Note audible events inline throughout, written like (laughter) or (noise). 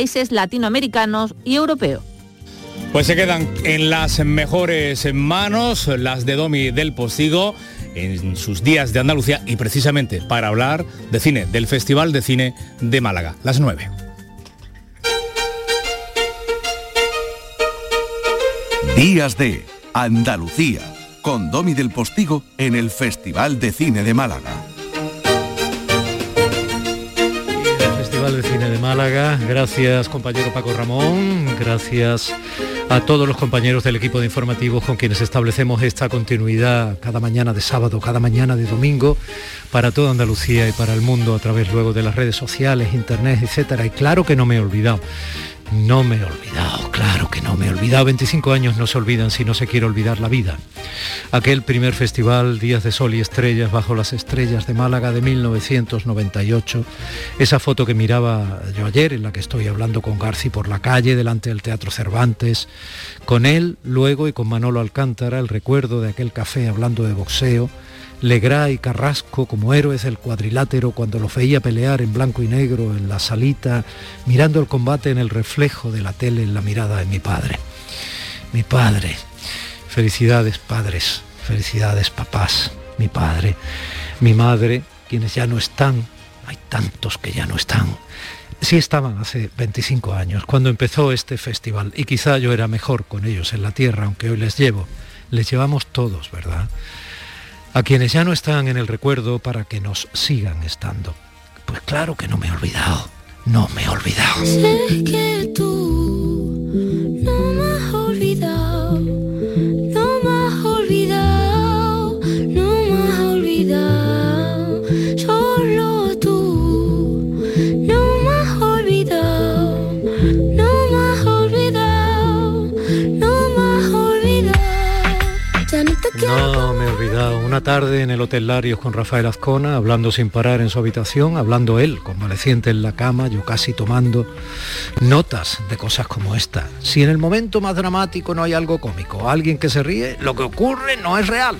países latinoamericanos y europeos. Pues se quedan en las mejores manos, las de Domi del Postigo, en sus días de Andalucía y precisamente para hablar de cine, del Festival de Cine de Málaga, las 9. Días de Andalucía, con Domi del Postigo en el Festival de Cine de Málaga. Cine de Málaga. Gracias compañero Paco Ramón, gracias a todos los compañeros del equipo de informativos con quienes establecemos esta continuidad cada mañana de sábado, cada mañana de domingo para toda Andalucía y para el mundo a través luego de las redes sociales, internet, etcétera. Y claro que no me he olvidado no me he olvidado, claro que no me he olvidado. 25 años no se olvidan si no se quiere olvidar la vida. Aquel primer festival, Días de Sol y Estrellas, bajo las estrellas de Málaga de 1998. Esa foto que miraba yo ayer, en la que estoy hablando con Garci por la calle, delante del Teatro Cervantes. Con él, luego, y con Manolo Alcántara, el recuerdo de aquel café hablando de boxeo Legrá y Carrasco como héroes del cuadrilátero cuando los veía pelear en blanco y negro en la salita, mirando el combate en el reflejo de la tele en la mirada de mi padre. Mi padre. Felicidades padres, felicidades papás, mi padre, mi madre, quienes ya no están, hay tantos que ya no están. Sí estaban hace 25 años, cuando empezó este festival, y quizá yo era mejor con ellos en la tierra, aunque hoy les llevo. Les llevamos todos, ¿verdad? A quienes ya no están en el recuerdo para que nos sigan estando. Pues claro que no me he olvidado, no me he olvidado. Tarde en el Hotel Larios con Rafael Azcona, hablando sin parar en su habitación, hablando él, convaleciente en la cama, yo casi tomando notas de cosas como esta. Si en el momento más dramático no hay algo cómico, alguien que se ríe, lo que ocurre no es real.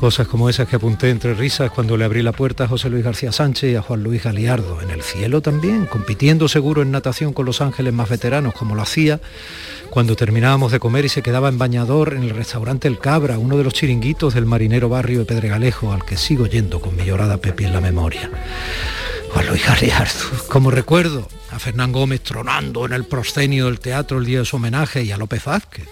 Cosas como esas que apunté entre risas cuando le abrí la puerta a José Luis García Sánchez y a Juan Luis Galiardo. En el cielo también, compitiendo seguro en natación con los ángeles más veteranos, como lo hacía cuando terminábamos de comer y se quedaba en bañador en el restaurante El Cabra, uno de los chiringuitos del marinero barrio de Pedregalejo, al que sigo yendo con mi llorada Pepi en la memoria. Juan Luis Galiardo, como recuerdo a Fernán Gómez tronando en el proscenio del teatro el día de su homenaje y a López Vázquez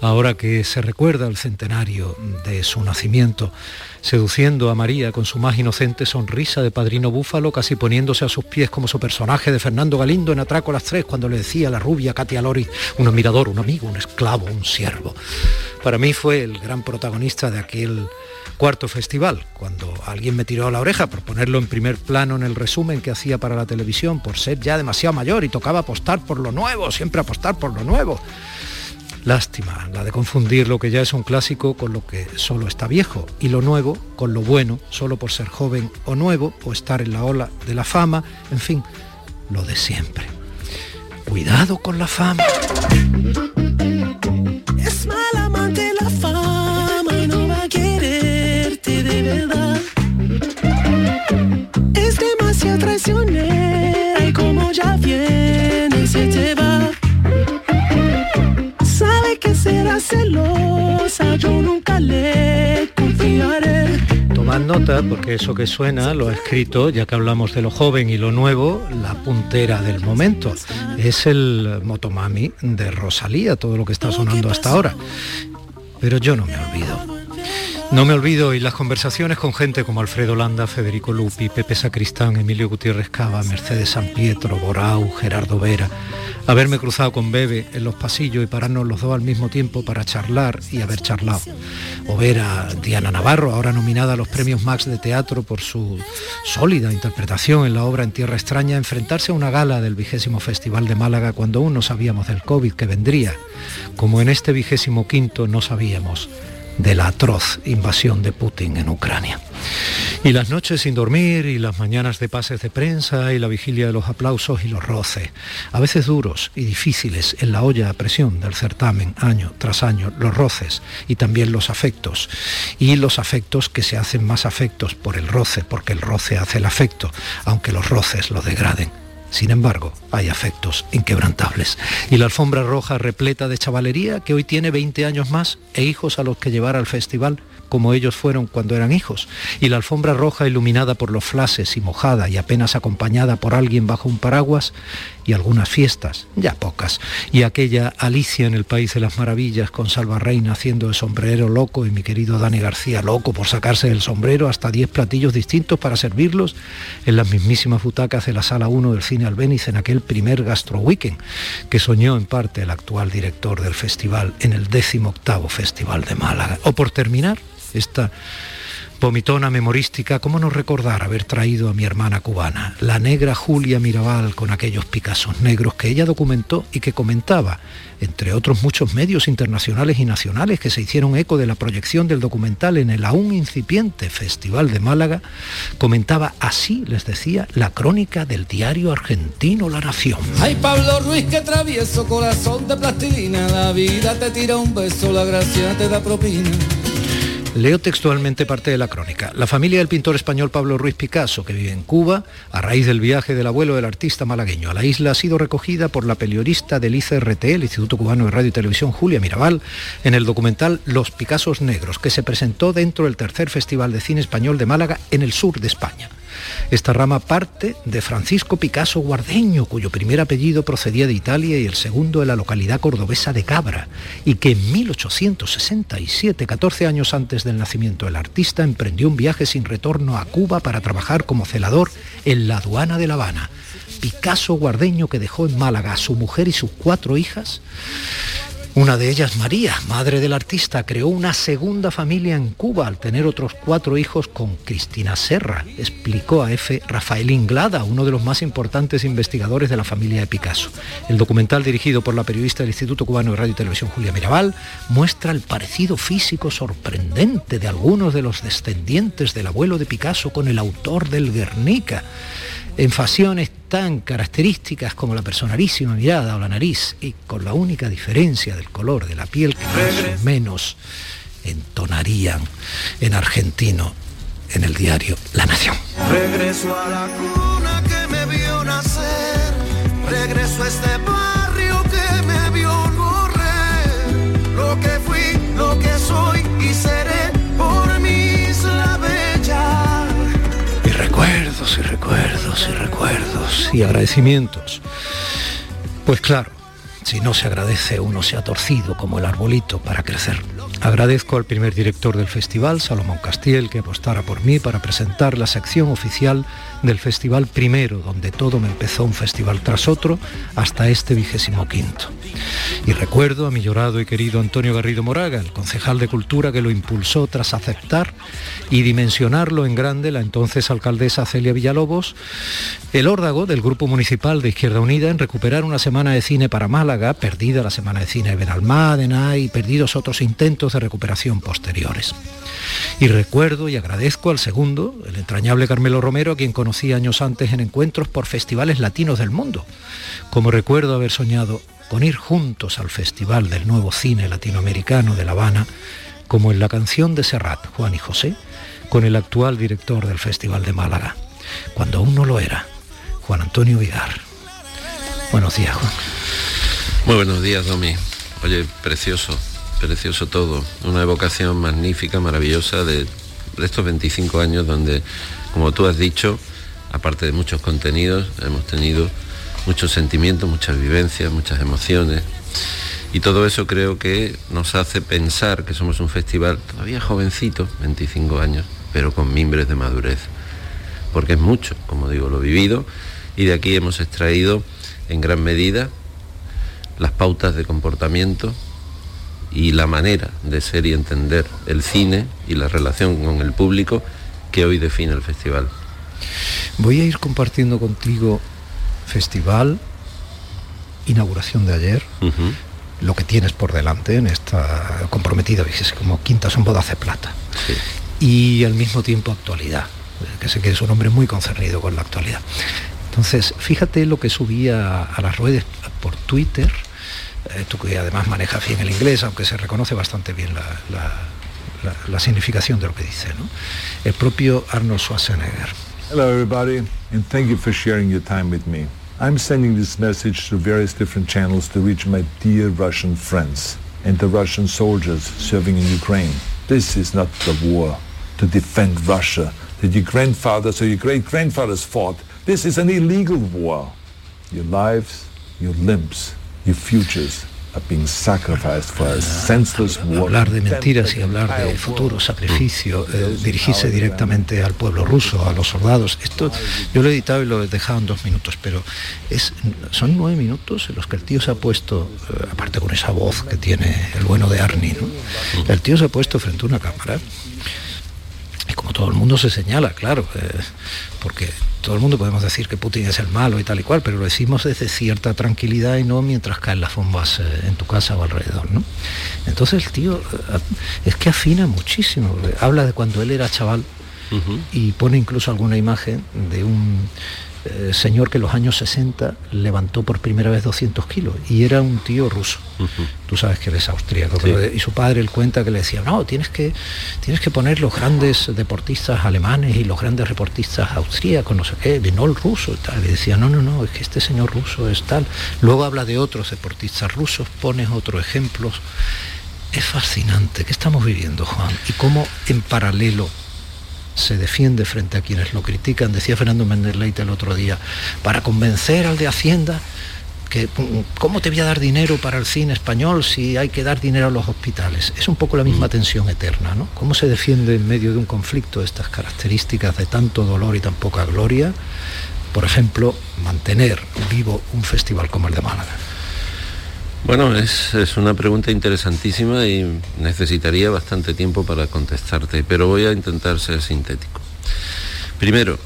ahora que se recuerda el centenario de su nacimiento, seduciendo a María con su más inocente sonrisa de padrino búfalo, casi poniéndose a sus pies como su personaje de Fernando Galindo en Atraco a las Tres, cuando le decía a la rubia Katia Lori, un admirador, un amigo, un esclavo, un siervo. Para mí fue el gran protagonista de aquel cuarto festival, cuando alguien me tiró a la oreja por ponerlo en primer plano en el resumen que hacía para la televisión, por ser ya demasiado mayor y tocaba apostar por lo nuevo, siempre apostar por lo nuevo. Lástima, la de confundir lo que ya es un clásico con lo que solo está viejo y lo nuevo con lo bueno, solo por ser joven o nuevo o estar en la ola de la fama, en fin, lo de siempre. Cuidado con la fama. Es mal verdad. Es demasiado traicionera y como ya viene se te va. Sabe que será celosa, yo nunca le confiaré. Tomad nota porque eso que suena lo ha escrito, ya que hablamos de lo joven y lo nuevo, la puntera del momento. Es el Motomami de Rosalía, todo lo que está sonando hasta ahora. Pero yo no me olvido. No me olvido y las conversaciones con gente como Alfredo Landa, Federico Lupi, Pepe Sacristán, Emilio Gutiérrez Cava, Mercedes San Pietro, Borau, Gerardo Vera, haberme cruzado con Bebe en los pasillos y pararnos los dos al mismo tiempo para charlar y haber charlado. O ver a Diana Navarro, ahora nominada a los premios Max de Teatro por su sólida interpretación en la obra En Tierra Extraña, enfrentarse a una gala del vigésimo Festival de Málaga cuando aún no sabíamos del COVID que vendría, como en este vigésimo quinto no sabíamos de la atroz invasión de Putin en Ucrania. Y las noches sin dormir y las mañanas de pases de prensa y la vigilia de los aplausos y los roces, a veces duros y difíciles en la olla a presión del certamen año tras año, los roces y también los afectos. Y los afectos que se hacen más afectos por el roce, porque el roce hace el afecto, aunque los roces lo degraden. Sin embargo, hay afectos inquebrantables. Y la alfombra roja repleta de chavalería que hoy tiene 20 años más e hijos a los que llevar al festival como ellos fueron cuando eran hijos, y la alfombra roja iluminada por los flashes y mojada y apenas acompañada por alguien bajo un paraguas, y algunas fiestas, ya pocas, y aquella Alicia en el País de las Maravillas con Salva Reina haciendo el sombrero loco y mi querido Dani García loco por sacarse del sombrero hasta 10 platillos distintos para servirlos en las mismísimas butacas de la Sala 1 del Cine Albéniz en aquel primer Gastro Weekend que soñó en parte el actual director del festival en el 18 Festival de Málaga. O por terminar, esta vomitona memorística, ¿cómo no recordar haber traído a mi hermana cubana, la negra Julia Mirabal, con aquellos Picassos negros que ella documentó y que comentaba, entre otros muchos medios internacionales y nacionales que se hicieron eco de la proyección del documental en el aún incipiente Festival de Málaga, comentaba así, les decía, la crónica del diario argentino La Nación. Ay Pablo Ruiz, corazón de la vida te tira un beso, la gracia te da propina. Leo textualmente parte de la crónica. La familia del pintor español Pablo Ruiz Picasso, que vive en Cuba, a raíz del viaje del abuelo del artista malagueño a la isla, ha sido recogida por la periodista del ICRT, el Instituto Cubano de Radio y Televisión, Julia Mirabal, en el documental Los Picassos Negros, que se presentó dentro del tercer Festival de Cine Español de Málaga en el sur de España. Esta rama parte de Francisco Picasso Guardeño, cuyo primer apellido procedía de Italia y el segundo de la localidad cordobesa de Cabra, y que en 1867, 14 años antes del nacimiento del artista, emprendió un viaje sin retorno a Cuba para trabajar como celador en la aduana de La Habana. Picasso Guardeño que dejó en Málaga a su mujer y sus cuatro hijas una de ellas, María, madre del artista, creó una segunda familia en Cuba al tener otros cuatro hijos con Cristina Serra, explicó a F. Rafael Inglada, uno de los más importantes investigadores de la familia de Picasso. El documental dirigido por la periodista del Instituto Cubano de Radio y Televisión Julia Mirabal muestra el parecido físico sorprendente de algunos de los descendientes del abuelo de Picasso con el autor del Guernica en facciones tan características como la personalísima mirada o la nariz y con la única diferencia del color de la piel que más o menos entonarían en argentino en el diario La Nación. Regreso a la cuna que me vio nacer, regreso a este y recuerdos y agradecimientos. Pues claro, si no se agradece uno se ha torcido como el arbolito para crecer. Agradezco al primer director del festival, Salomón Castiel, que apostara por mí para presentar la sección oficial del festival primero, donde todo me empezó un festival tras otro, hasta este vigésimo quinto. Y recuerdo a mi llorado y querido Antonio Garrido Moraga, el concejal de Cultura que lo impulsó tras aceptar y dimensionarlo en grande la entonces alcaldesa Celia Villalobos, el órdago del Grupo Municipal de Izquierda Unida en recuperar una semana de cine para Málaga, perdida la semana de cine de Benalmádena y perdidos otros intentos de recuperación posteriores. Y recuerdo y agradezco al segundo, el entrañable Carmelo Romero, a quien conocí años antes en encuentros por festivales latinos del mundo. Como recuerdo haber soñado con ir juntos al Festival del Nuevo Cine Latinoamericano de La Habana, como en la canción de Serrat, Juan y José, con el actual director del Festival de Málaga, cuando aún no lo era, Juan Antonio Vigar. Buenos días, Juan. Muy buenos días, Domi. Oye, precioso, precioso todo. Una evocación magnífica, maravillosa de, de estos 25 años donde, como tú has dicho, aparte de muchos contenidos, hemos tenido muchos sentimientos, muchas vivencias, muchas emociones. Y todo eso creo que nos hace pensar que somos un festival todavía jovencito, 25 años, pero con mimbres de madurez. Porque es mucho, como digo, lo vivido, y de aquí hemos extraído en gran medida las pautas de comportamiento y la manera de ser y entender el cine y la relación con el público que hoy define el festival. Voy a ir compartiendo contigo festival, inauguración de ayer, lo que tienes por delante en esta comprometida, dices, como quintas son bodas de plata. Sí. Y al mismo tiempo actualidad, que sé que es un hombre muy concernido con la actualidad. Entonces, fíjate lo que subía a las redes por Twitter, eh, tú que además manejas bien el inglés, aunque se reconoce bastante bien la, la- la- la significación de lo que dice, ¿no? El propio Arnold Schwarzenegger. Hello, everybody, and thank you for sharing your time with me. I'm sending this message through various different channels to reach my dear Russian friends and the Russian soldiers serving in Ukraine. This is not the war to defend Russia that your grandfathers or your great-grandfathers fought. This is an illegal war. Your lives, your limbs, your futures Hablar de mentiras y hablar de futuro, sacrificio, eh, dirigirse directamente al pueblo ruso, a los soldados. Esto yo lo he editado y lo he dejado en dos minutos, pero es, son nueve minutos en los que el tío se ha puesto, eh, aparte con esa voz que tiene el bueno de Arnie, ¿no? el tío se ha puesto frente a una cámara como todo el mundo se señala, claro, eh, porque todo el mundo podemos decir que Putin es el malo y tal y cual, pero lo decimos desde cierta tranquilidad y no mientras caen las bombas eh, en tu casa o alrededor, ¿no? Entonces el tío eh, es que afina muchísimo, habla de cuando él era chaval y pone incluso alguna imagen de un eh, señor que en los años 60 levantó por primera vez 200 kilos y era un tío ruso. Tú sabes que él es austríaco. Sí. y su padre él cuenta que le decía, no, tienes que, tienes que poner los grandes deportistas alemanes y los grandes deportistas austríacos, no sé qué, y no el ruso y tal. Y decía, no, no, no, es que este señor ruso es tal. Luego habla de otros deportistas rusos, pones otros ejemplos. Es fascinante. ¿Qué estamos viviendo, Juan? Y cómo en paralelo se defiende frente a quienes lo critican, decía Fernando Méndez Leite el otro día, para convencer al de Hacienda que mm, cómo te voy a dar dinero para el cine español si hay que dar dinero a los hospitales. Es un poco la misma tensión eterna, ¿no? ¿Cómo se defiende en medio de un conflicto estas características de tanto dolor y tan poca gloria? Por ejemplo, mantener vivo un festival como el de Málaga. Bueno, es, es una pregunta interesantísima y necesitaría bastante tiempo para contestarte, pero voy a intentar ser sintético. Primero, eh,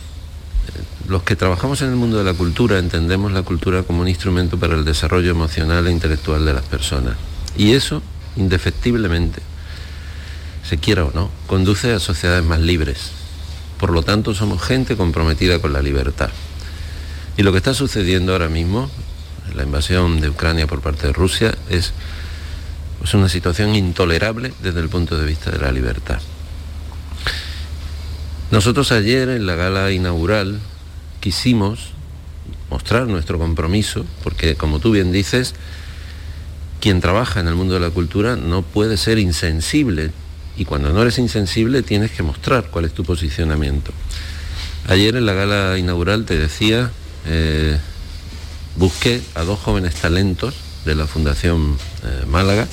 los que trabajamos en el mundo de la cultura entendemos la cultura como un instrumento para el desarrollo emocional e intelectual de las personas. Y eso, indefectiblemente, se quiera o no, conduce a sociedades más libres. Por lo tanto, somos gente comprometida con la libertad. Y lo que está sucediendo ahora mismo, la invasión de Ucrania por parte de Rusia, es una situación intolerable desde el punto de vista de la libertad. Nosotros ayer en la gala inaugural quisimos mostrar nuestro compromiso, porque como tú bien dices, quien trabaja en el mundo de la cultura no puede ser insensible y cuando no eres insensible tienes que mostrar cuál es tu posicionamiento. Ayer en la gala inaugural te decía, eh, busqué a dos jóvenes talentos de la Fundación eh, Málaga,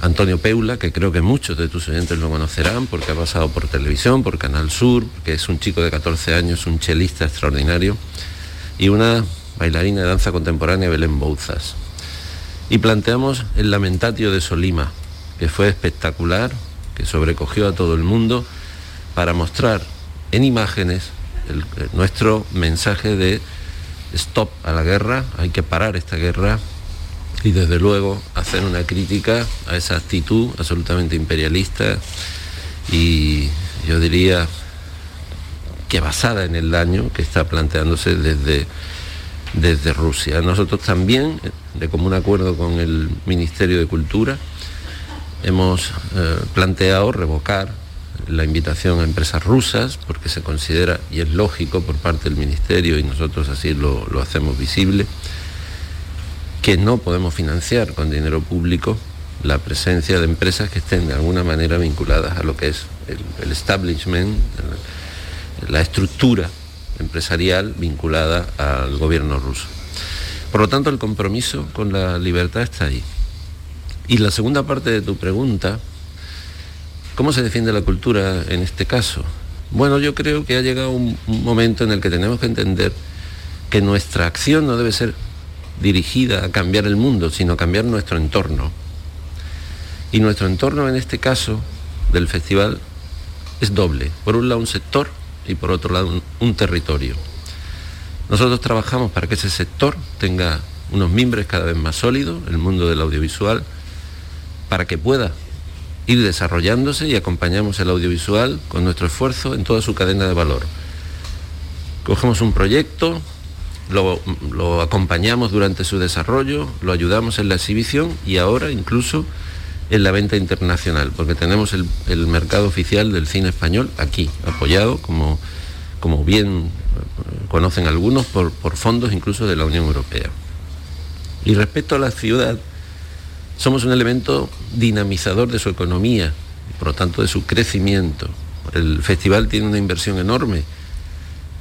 Antonio Peula, que creo que muchos de tus oyentes lo conocerán porque ha pasado por televisión, por Canal Sur, que es un chico de 14 años, un chelista extraordinario, y una bailarina de danza contemporánea, Belén Bouzas. Y planteamos el Lamentatio de Solima, que fue espectacular, que sobrecogió a todo el mundo, para mostrar en imágenes eh, nuestro mensaje de stop a la guerra, hay que parar esta guerra y desde luego hacer una crítica a esa actitud absolutamente imperialista y yo diría que basada en el daño que está planteándose desde, desde Rusia. Nosotros también, de común acuerdo con el Ministerio de Cultura, hemos eh, planteado revocar la invitación a empresas rusas porque se considera, y es lógico por parte del Ministerio y nosotros así lo, lo hacemos visible, que no podemos financiar con dinero público la presencia de empresas que estén de alguna manera vinculadas a lo que es el, el establishment, la estructura empresarial vinculada al gobierno ruso. Por lo tanto, el compromiso con la libertad está ahí. Y la segunda parte de tu pregunta, ¿cómo se defiende la cultura en este caso? Bueno, yo creo que ha llegado un, momento en el que tenemos que entender que nuestra acción no debe ser dirigida a cambiar el mundo, sino cambiar nuestro entorno. Y nuestro entorno en este caso del festival es doble. Por un lado un sector y por otro lado un, un territorio. Nosotros trabajamos para que ese sector tenga unos mimbres cada vez más sólidos, el mundo del audiovisual, para que pueda ir desarrollándose y acompañamos el audiovisual con nuestro esfuerzo en toda su cadena de valor. Cogemos un proyecto, lo, acompañamos durante su desarrollo, lo ayudamos en la exhibición y ahora incluso en la venta internacional, porque tenemos el, el mercado oficial del cine español aquí, apoyado, como, como bien eh, conocen algunos por, por fondos incluso de la Unión Europea. Y respecto a la ciudad, somos un elemento dinamizador de su economía, por lo tanto de su crecimiento. El festival tiene una inversión enorme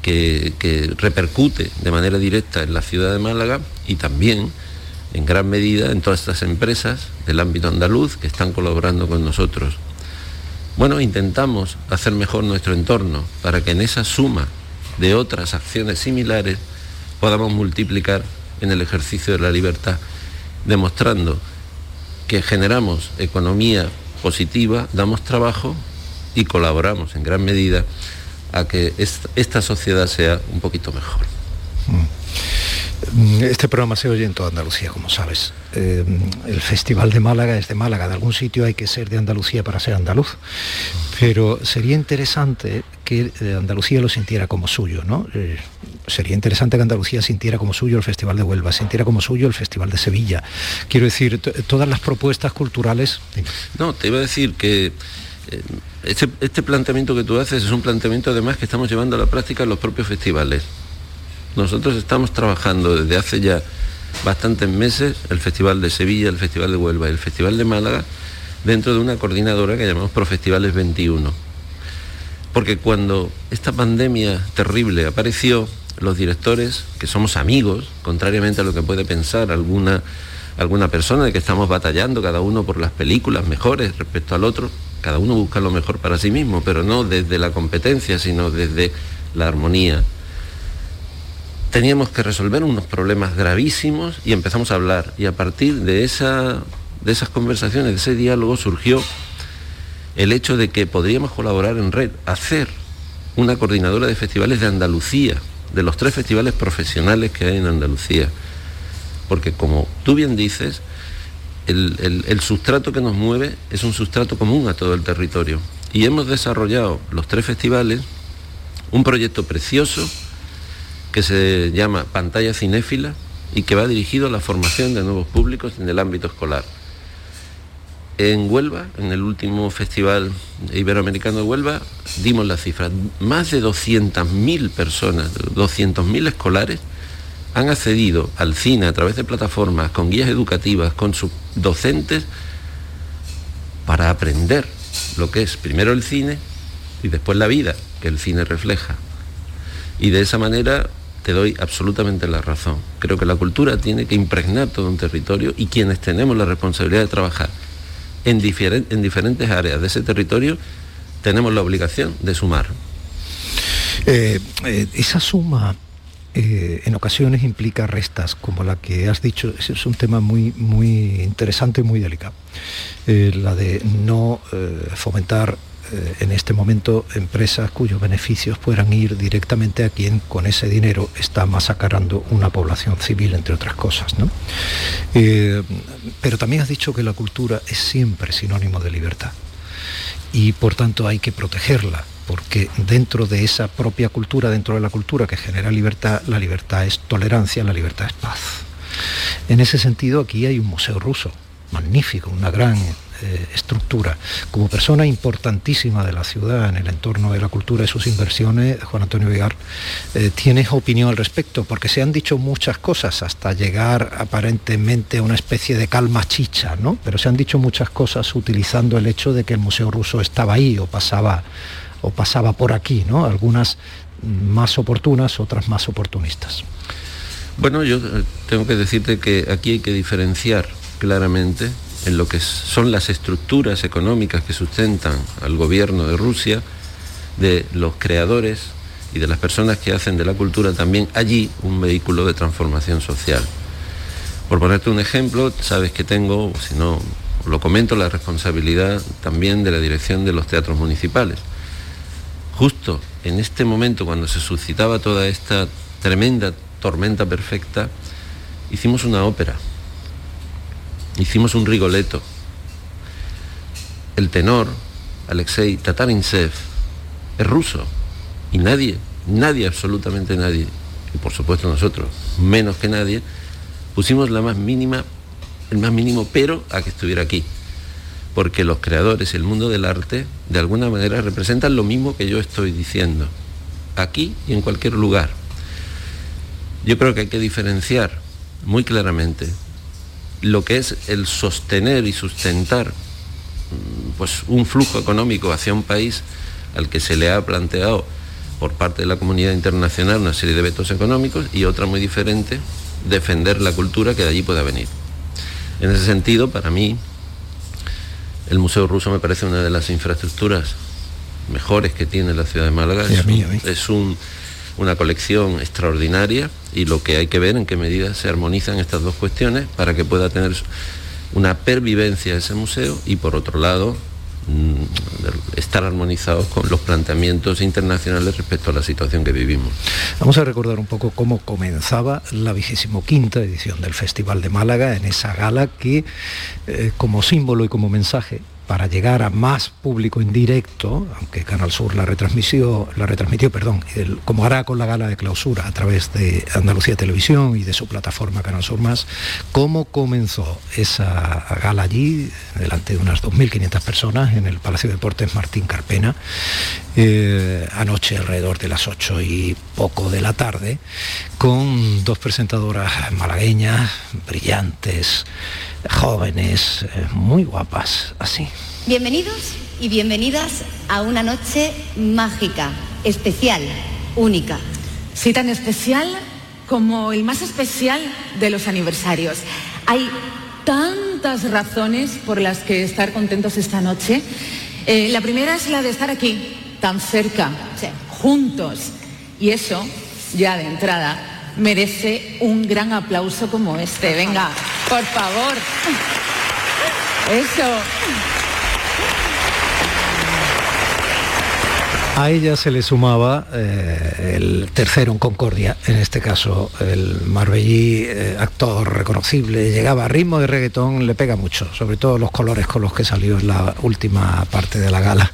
que, repercute de manera directa en la ciudad de Málaga y también en gran medida en todas estas empresas del ámbito andaluz que están colaborando con nosotros. Bueno, intentamos hacer mejor nuestro entorno para que en esa suma de otras acciones similares podamos multiplicar en el ejercicio de la libertad, demostrando que generamos economía positiva, damos trabajo y colaboramos en gran medida a que esta sociedad sea un poquito mejor. Mm, este programa se oye en toda Andalucía, como sabes. Eh, el Festival de Málaga es de Málaga. De algún sitio hay que ser de Andalucía para ser andaluz. Pero sería interesante que eh, Andalucía lo sintiera como suyo, ¿no? Eh, sería interesante que Andalucía sintiera como suyo el Festival de Huelva, sintiera como suyo el Festival de Sevilla. Quiero decir, todas las propuestas culturales... No, te iba a decir que... Este, este planteamiento que tú haces es un planteamiento además que estamos llevando a la práctica en los propios festivales. Nosotros estamos trabajando desde hace ya bastantes meses el Festival de Sevilla, el Festival de Huelva y el Festival de Málaga dentro de una coordinadora que llamamos Profestivales 21. Porque cuando esta pandemia terrible apareció, los directores, que somos amigos, contrariamente a lo que puede pensar alguna, alguna persona de que estamos batallando cada uno por las películas mejores respecto al otro, cada uno busca lo mejor para sí mismo, pero no desde la competencia, sino desde la armonía, teníamos que resolver unos problemas gravísimos y empezamos a hablar. Y a partir de, esa, de esas conversaciones, de ese diálogo, surgió el hecho de que podríamos colaborar en red, hacer una coordinadora de festivales de Andalucía, de los tres festivales profesionales que hay en Andalucía. Porque como tú bien dices, el, el sustrato que nos mueve es un sustrato común a todo el territorio. Y hemos desarrollado los tres festivales un proyecto precioso que se llama Pantalla Cinéfila y que va dirigido a la formación de nuevos públicos en el ámbito escolar. En Huelva, en el último Festival Iberoamericano de Huelva, dimos la cifra. Más de 200.000 personas, 200.000 escolares han accedido al cine a través de plataformas, con guías educativas, con sus docentes, para aprender lo que es primero el cine y después la vida que el cine refleja. Y de esa manera te doy absolutamente la razón. Creo que la cultura tiene que impregnar todo un territorio y quienes tenemos la responsabilidad de trabajar en, en diferentes áreas de ese territorio, tenemos la obligación de sumar. Eh, eh, esa suma eh, en ocasiones implica restas, como la que has dicho, es un tema muy, muy interesante y muy delicado. la de no fomentar eh, en este momento empresas cuyos beneficios puedan ir directamente a quien con ese dinero está masacrando una población civil, entre otras cosas. Eh, pero también has dicho que la cultura es siempre sinónimo de libertad y por tanto hay que protegerla porque dentro de esa propia cultura, dentro de la cultura que genera libertad, la libertad es tolerancia, la libertad es paz. En ese sentido, aquí hay un museo ruso, magnífico, una gran eh, estructura. Como persona importantísima de la ciudad en el entorno de la cultura y sus inversiones, Juan Antonio Vigar, eh, ¿tienes opinión al respecto? Porque se han dicho muchas cosas hasta llegar aparentemente a una especie de calma chicha, ¿no? Pero se han dicho muchas cosas utilizando el hecho de que el Museo Ruso estaba ahí o pasaba, o pasaba por aquí, ¿no? Algunas más oportunas, otras más oportunistas. Bueno, yo eh, tengo que decirte que aquí hay que diferenciar claramente en lo que son las estructuras económicas que sustentan al gobierno de Rusia, de los creadores y de las personas que hacen de la cultura también allí un vehículo de transformación social. Por ponerte un ejemplo, sabes que tengo, si no lo comento, la responsabilidad también de la dirección de los teatros municipales. Justo en este momento, cuando se suscitaba toda esta tremenda tormenta perfecta, hicimos una ópera hicimos un rigoleto. El tenor, Alexei Tatarintsev, es ruso y nadie, nadie, absolutamente nadie, y por supuesto nosotros, menos que nadie, pusimos la más mínima, el más mínimo pero a que estuviera aquí. Porque los creadores, el mundo del arte, de alguna manera representan lo mismo que yo estoy diciendo, aquí y en cualquier lugar. Yo creo que hay que diferenciar muy claramente lo que es el sostener y sustentar mm, pues, un flujo económico hacia un país al que se le ha planteado por parte de la comunidad internacional una serie de vetos económicos y otra muy diferente, defender la cultura que de allí pueda venir. En ese sentido, para mí, el Museo Ruso me parece una de las infraestructuras mejores que tiene la ciudad de Málaga. Sí, es un- mí. es un- una colección extraordinaria y lo que hay que ver en qué medida se armonizan estas dos cuestiones para que pueda tener una pervivencia ese museo y por otro lado mm, estar armonizados con los planteamientos internacionales respecto a la situación que vivimos. Vamos a recordar un poco cómo comenzaba la vigésimo quinta edición del Festival de Málaga en esa gala que eh, como símbolo y como mensaje para llegar a más público en directo, aunque Canal Sur la retransmitió, la retransmitió, perdón, como hará con la gala de clausura a través de Andalucía Televisión y de su plataforma Canal Sur Más, cómo comenzó esa gala allí, delante de unas 2.500 personas en el Palacio de Deportes Martín Carpena, eh, anoche alrededor de las 8 y poco de la tarde, con dos presentadoras malagueñas, brillantes, jóvenes, eh, muy guapas, así. Bienvenidos y bienvenidas a una noche mágica, especial, única. Sí, tan especial como el más especial de los aniversarios. Hay tantas razones por las que estar contentos esta noche. Eh, la primera es la de estar aquí, tan cerca, juntos. Y eso, ya de entrada, merece un gran aplauso como este. Venga, por favor. Eso. A ella se le sumaba eh, el tercero en Concordia, en este caso el marbellí, eh, actor reconocible, llegaba a ritmo de reggaetón, le pega mucho, sobre todo los colores con los que salió en la última parte de la gala.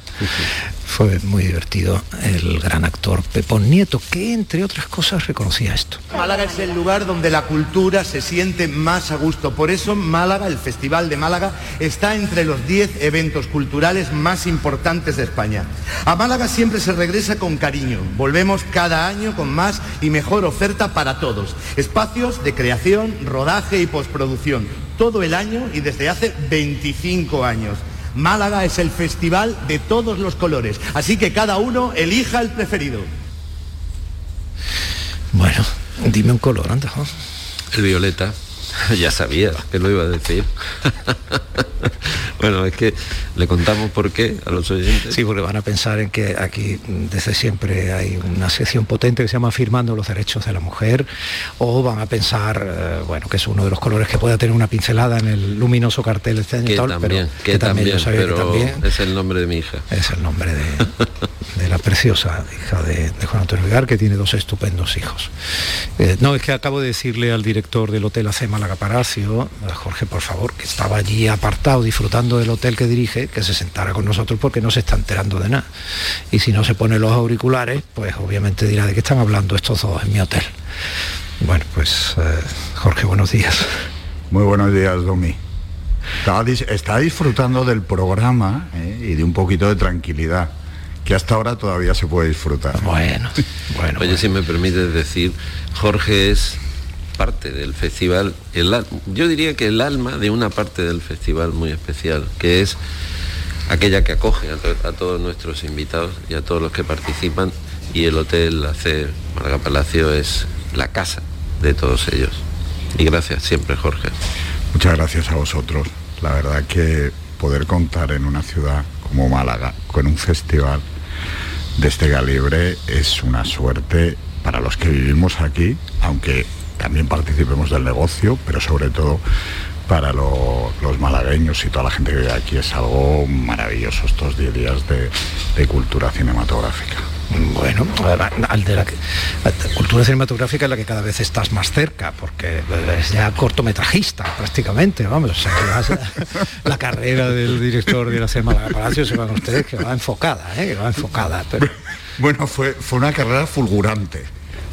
Fue muy divertido el gran actor Pepón Nieto, que entre otras cosas reconocía esto. Málaga es el lugar donde la cultura se siente más a gusto. Por eso Málaga, el Festival de Málaga, está entre los 10 eventos culturales más importantes de España. A Málaga siempre se regresa con cariño. Volvemos cada año con más y mejor oferta para todos. Espacios de creación, rodaje y postproducción. Todo el año y desde hace 25 años. Málaga es el festival de todos los colores, así que cada uno elija el preferido. Bueno, dime un color, anda. El violeta, (laughs) ya sabía que lo iba a decir. (laughs) bueno, es que le contamos por qué a los oyentes. Sí, porque van a pensar en que aquí mm, desde siempre hay una sección potente que se llama Firmando los Derechos de la Mujer, o van a pensar, eh, bueno, que es uno de los colores que pueda tener una pincelada en el luminoso cartel este año y Que tal, también, pero que también, yo sabía que pero también es el nombre de mi hija. es el nombre de, (laughs) de la preciosa hija de, de Juan Antonio Vigar, que tiene dos estupendos hijos. Eh, no, es que acabo de decirle al director del Hotel AC Málaga Palacio, a Jorge, por favor, que estaba allí apartado disfrutando del hotel que dirige, que se sentara con nosotros porque no se está enterando de nada. Y si no se pone los auriculares, pues obviamente dirá de qué están hablando estos dos en mi hotel. Bueno, pues eh, Jorge, buenos días. Muy buenos días, Domi. Está, dis- está disfrutando del programa ¿eh? y de un poquito de tranquilidad, que hasta ahora todavía se puede disfrutar. Bueno, (laughs) bueno. Oye, si me permites decir, Jorge es parte del festival, el, yo diría que el alma de una parte del festival muy especial, que es aquella que acoge a, a todos nuestros invitados y a todos los que participan y el Hotel AC Málaga Palacio es la casa de todos ellos. Y gracias siempre, Jorge. Muchas gracias a vosotros. La verdad que poder contar en una ciudad como Málaga con un festival de este calibre es una suerte para los que vivimos aquí, aunque también participemos del negocio, pero sobre todo para lo- los malagueños y toda la gente que vive aquí es algo maravilloso estos 10 días de, de cultura cinematográfica. Bueno, al de la cultura cinematográfica en la que cada vez estás más cerca, porque es ya cortometrajista prácticamente, vamos, o sea, que vas a- la carrera del director de la Semana Palacio se van ustedes que va enfocada, ¿eh? que va enfocada, pero (laughs) Bueno, fue, fue una carrera fulgurante,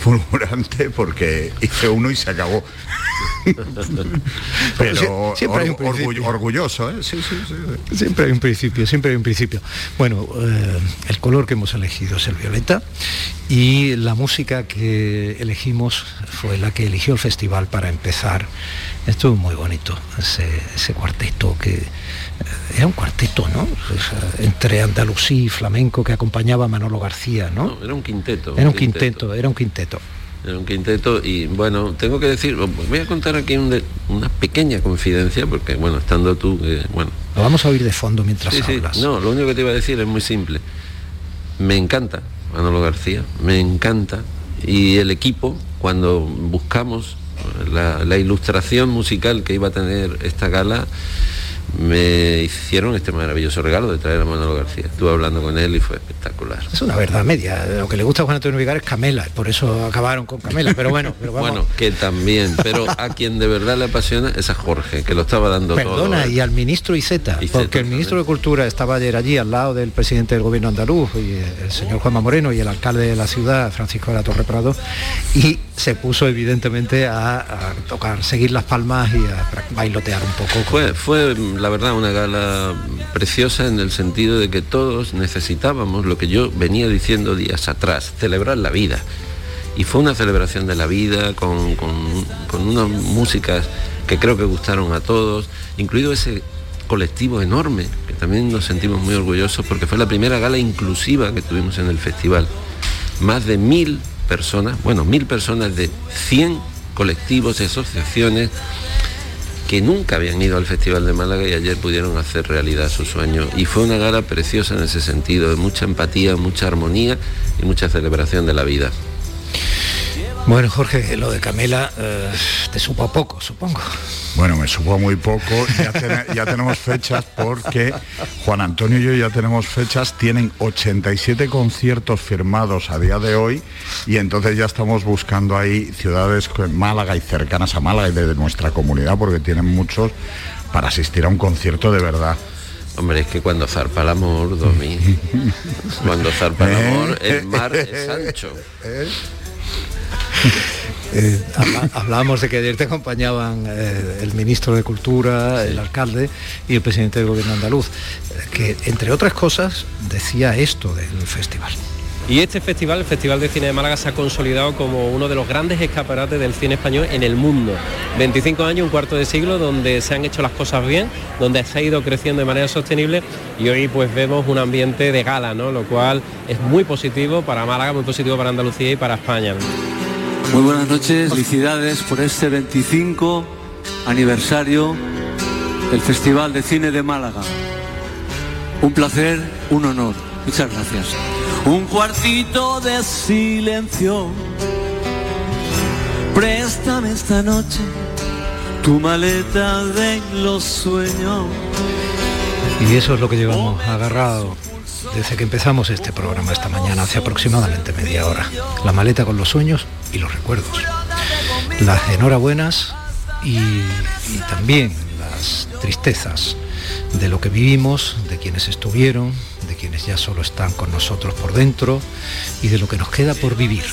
fulgurante porque hice uno y se acabó. (laughs) Pero Sie- siempre hay un orgullo- orgulloso, ¿eh? Sí, sí, sí. Siempre hay un principio, siempre hay un principio. Bueno, eh, el color que hemos elegido es el violeta y la música que elegimos fue la que eligió el festival para empezar. Estuvo muy bonito, ese, ese cuarteto que... Era un cuarteto, ¿no? Entre andalusí y flamenco que acompañaba a Manolo García, ¿no? No, era un quinteto. Era un quinteto, era un quinteto. Era un quinteto y bueno, tengo que decir, voy a contar aquí un de- una pequeña confidencia porque bueno, estando tú, eh, bueno, Lo vamos a oír de fondo mientras Sí, sí. hablas. No, lo único que te iba a decir es muy simple. Me encanta Manolo García, me encanta. Y el equipo, cuando buscamos la, la ilustración musical que iba a tener esta gala, me hicieron este maravilloso regalo de traer a Manolo García. Estuve hablando con él y fue espectacular. Es una verdad media. Lo que le gusta a Juan Antonio Vigar es Camela, por eso acabaron con Camela. Pero bueno, pero vamos. Bueno, que también, pero a quien de verdad le apasiona es a Jorge, que lo estaba dando todo. Perdona, ¿eh? y al ministro Iceta, Iceta porque el ministro de Cultura estaba ayer allí al lado del presidente del gobierno andaluz, y el señor Juanma Moreno y el alcalde de la ciudad, Francisco de la Torre Prado, y se puso evidentemente a, tocar, seguir las palmas y a bailotear un poco. Fue, fue la verdad una gala preciosa en el sentido de que todos necesitábamos lo que yo venía diciendo días atrás, celebrar la vida. Y fue una celebración de la vida con, con- con unas músicas que creo que gustaron a todos, incluido ese colectivo enorme, que también nos sentimos muy orgullosos porque fue la primera gala inclusiva que tuvimos en el festival. Más de mil personas, bueno, mil personas de 100 colectivos y asociaciones que nunca habían ido al Festival de Málaga y ayer pudieron hacer realidad su sueño. Y fue una gala preciosa en ese sentido, de mucha empatía, mucha armonía y mucha celebración de la vida. Bueno, Jorge, lo de Camela eh, te supo a poco, supongo. Bueno, me supo muy poco. Ya, ten- ya tenemos fechas porque Juan Antonio y yo ya tenemos fechas. Tienen 87 conciertos firmados a día de hoy y entonces ya estamos buscando ahí ciudades que- Málaga y cercanas a Málaga y de nuestra comunidad porque tienen muchos para asistir a un concierto de verdad. Hombre, es que cuando zarpa el amor, Domi, (laughs) cuando zarpa el amor, el mar (laughs) es ancho. (laughs) Eh, hablábamos de que ayer te acompañaban eh, el ministro de Cultura, el alcalde y el presidente del gobierno andaluz, que entre otras cosas decía esto del festival. Y este festival, el Festival de Cine de Málaga, se ha consolidado como uno de los grandes escaparates del cine español en el mundo. 25 años, un cuarto de siglo, donde se han hecho las cosas bien, donde se ha ido creciendo de manera sostenible y hoy pues vemos un ambiente de gala, ¿no? Lo cual es muy positivo para Málaga, muy positivo para Andalucía y para España. Muy buenas noches, felicidades por este 25 aniversario del Festival de Cine de Málaga. Un placer, un honor. Muchas gracias. Un cuartito de silencio. Préstame esta noche tu maleta de los sueños. Y eso es lo que llevamos agarrado desde que empezamos este programa esta mañana, hace aproximadamente media hora. La maleta con los sueños y los recuerdos. Las enhorabuenas y, y también tristezas de lo que vivimos, de quienes estuvieron, de quienes ya solo están con nosotros por dentro y de lo que nos queda por vivir.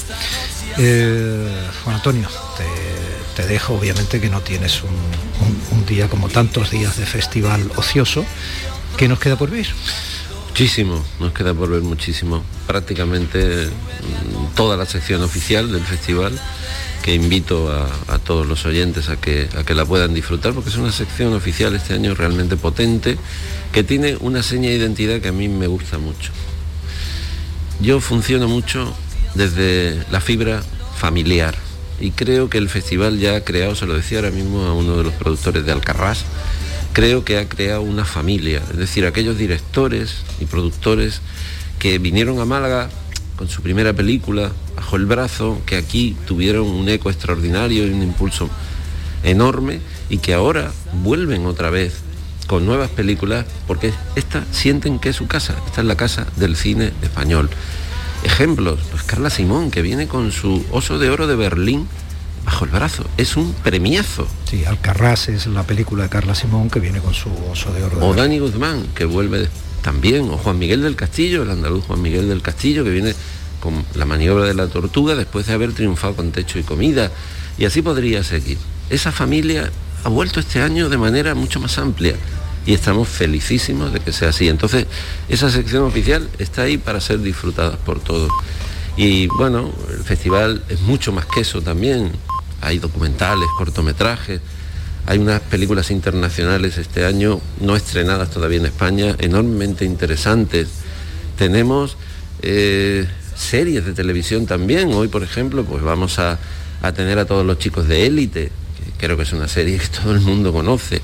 Eh, Juan Antonio, te, dejo, obviamente que no tienes un, un- un día como tantos días de festival ocioso. ¿Qué nos queda por vivir? Muchísimo, nos queda por ver muchísimo. Prácticamente mm, toda la sección oficial del festival, que invito a, todos los oyentes a que, a que la puedan disfrutar, porque es una sección oficial este año realmente potente, que tiene una seña de identidad que a mí me gusta mucho. Yo funciono mucho desde la fibra familiar y creo que el festival ya ha creado, se lo decía ahora mismo a uno de los productores de Alcarrás, creo que ha creado una familia, es decir, aquellos directores y productores que vinieron a Málaga con su primera película bajo el brazo, que aquí tuvieron un eco extraordinario y un impulso enorme y que ahora vuelven otra vez con nuevas películas porque esta sienten que es su casa, esta es la casa del cine español. Ejemplos, pues Carla Simón, que viene con su Oso de Oro de Berlín bajo el brazo, es un premiazo. Sí, Alcarrás es la película de Carla Simón que viene con su oso de oro. de O Dani Guzmán, que vuelve también, o Juan Miguel del Castillo, el andaluz Juan Miguel del Castillo, que viene con la maniobra de la tortuga después de haber triunfado con techo y comida. Y así podría seguir. esa familia ha vuelto este año de manera mucho más amplia y estamos felicísimos de que sea así. Entonces, esa sección oficial está ahí para ser disfrutada por todos. Y bueno, el festival es mucho más que eso también. Hay documentales, cortometrajes, hay unas películas internacionales este año, no estrenadas todavía en España, enormemente interesantes. Tenemos eh, series de televisión también. Hoy, por ejemplo, pues vamos a, a tener a todos los chicos de élite, que creo que es una serie que (laughs) todo el mundo conoce.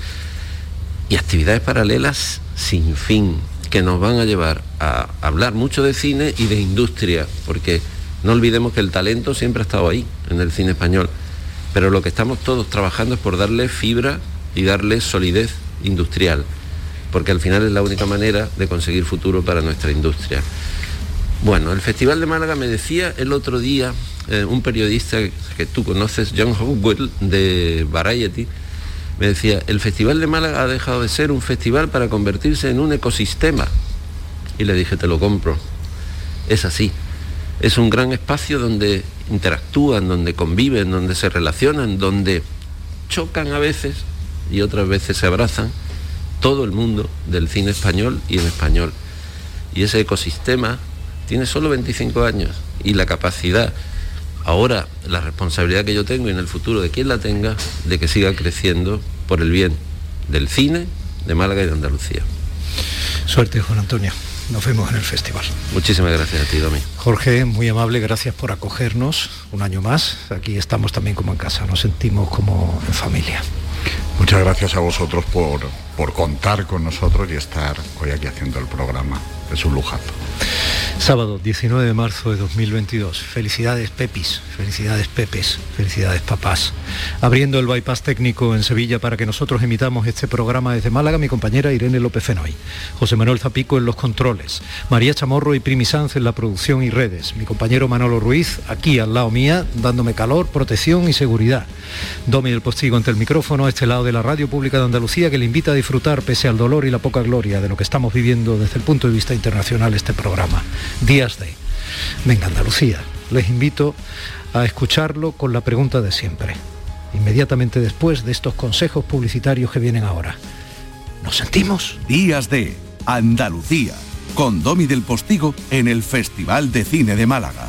Y actividades paralelas sin fin, que nos van a llevar a hablar mucho de cine y de industria, porque no olvidemos que el talento siempre ha estado ahí, en el cine español. Pero lo que estamos todos trabajando es por darle fibra y darle solidez industrial, porque al final es la única manera de conseguir futuro para nuestra industria. Bueno, el Festival de Málaga me decía el otro día eh, un periodista que tú conoces, John Howell, de Variety, me decía, el Festival de Málaga ha dejado de ser un festival para convertirse en un ecosistema. Y le dije, te lo compro. Es así. Es un gran espacio donde interactúan, donde conviven, donde se relacionan, donde chocan a veces y otras veces se abrazan todo el mundo del cine español y en español. Y ese ecosistema tiene solo 25 años y la capacidad, ahora la responsabilidad que yo tengo y en el futuro de quien la tenga, de que siga creciendo por el bien del cine, de Málaga y de Andalucía. Suerte, Juan Antonio. Nos vemos en el festival. Muchísimas gracias a ti, Domi. Jorge, muy amable, gracias por acogernos un año más. Aquí estamos también como en casa, nos sentimos como en familia. Muchas gracias a vosotros por, por contar con nosotros y estar hoy aquí haciendo el programa. Es un. Sábado 19 de marzo de 2022. Felicidades Pepis, felicidades Pepes, felicidades papás. Abriendo el bypass técnico en Sevilla para que nosotros emitamos este programa desde Málaga, mi compañera Irene López Fenoy. José Manuel Zapico en los controles. María Chamorro y Primi Sanz en la producción y redes. Mi compañero Manolo Ruiz aquí al lado mía, dándome calor, protección y seguridad. Domi del Postigo ante el micrófono a este lado de la Radio Pública de Andalucía que le invita a disfrutar pese al dolor y la poca gloria de lo que estamos viviendo desde el punto de vista internacional este programa. Días de. Venga, Andalucía, les invito a escucharlo con la pregunta de siempre, inmediatamente después de estos consejos publicitarios que vienen ahora. ¿Nos sentimos? Días de Andalucía, con Domi del Postigo en el Festival de Cine de Málaga.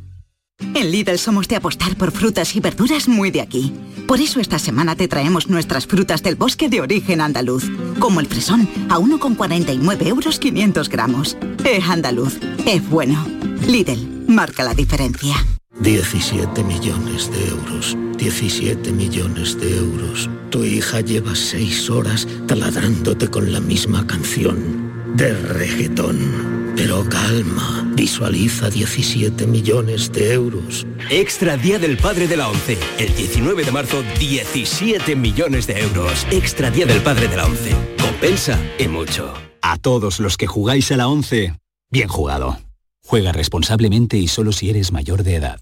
En Lidl somos de apostar por frutas y verduras muy de aquí. Por eso esta semana te traemos nuestras frutas del bosque de origen andaluz, como el fresón, a 1,49 euros 500 gramos. Es andaluz, es bueno. Lidl, marca la diferencia. 17 millones de euros. 17 millones de euros. Tu hija lleva seis horas taladrándote con la misma canción. De reggaetón. Pero calma, visualiza 17 millones de euros. Extra Día del Padre de la ONCE. El 19 de marzo, 17 millones de euros. Extra Día del Padre de la ONCE. Compensa y mucho. A todos los que jugáis a la 11, bien jugado. Juega responsablemente y solo si eres mayor de edad.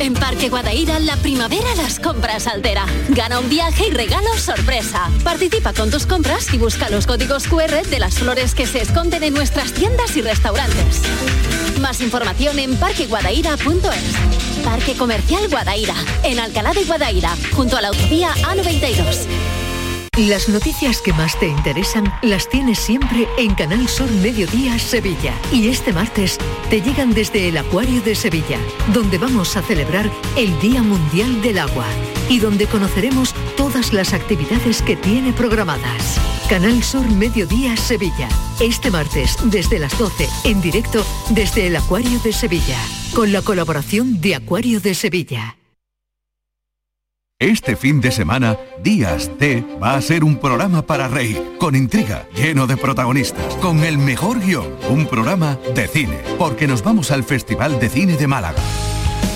En Parque Guadaira, la primavera las compras altera. Gana un viaje y regalo sorpresa. Participa con tus compras y busca los códigos QR de las flores que se esconden en nuestras tiendas y restaurantes. Más información en parqueguadaira.es. Parque Comercial Guadaira, en Alcalá de Guadaira, junto a la autovía A92. Las noticias que más te interesan las tienes siempre en Canal Sur Mediodía Sevilla. Y este martes te llegan desde el Acuario de Sevilla, donde vamos a celebrar el Día Mundial del Agua y donde conoceremos todas las actividades que tiene programadas. Canal Sur Mediodía Sevilla. Este martes desde las 12 en directo desde el Acuario de Sevilla, con la colaboración de Acuario de Sevilla. Este fin de semana, Días de va a ser un programa para reír, con intriga, lleno de protagonistas, con el mejor guion, un programa de cine, porque nos vamos al Festival de Cine de Málaga.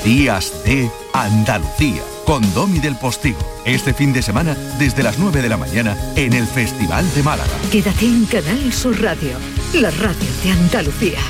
Días de Andalucía, con Domi del Postigo, este fin de semana desde las 9 de la mañana en el Festival de Málaga. Quédate en Canal Sur Radio, la radio de Andalucía.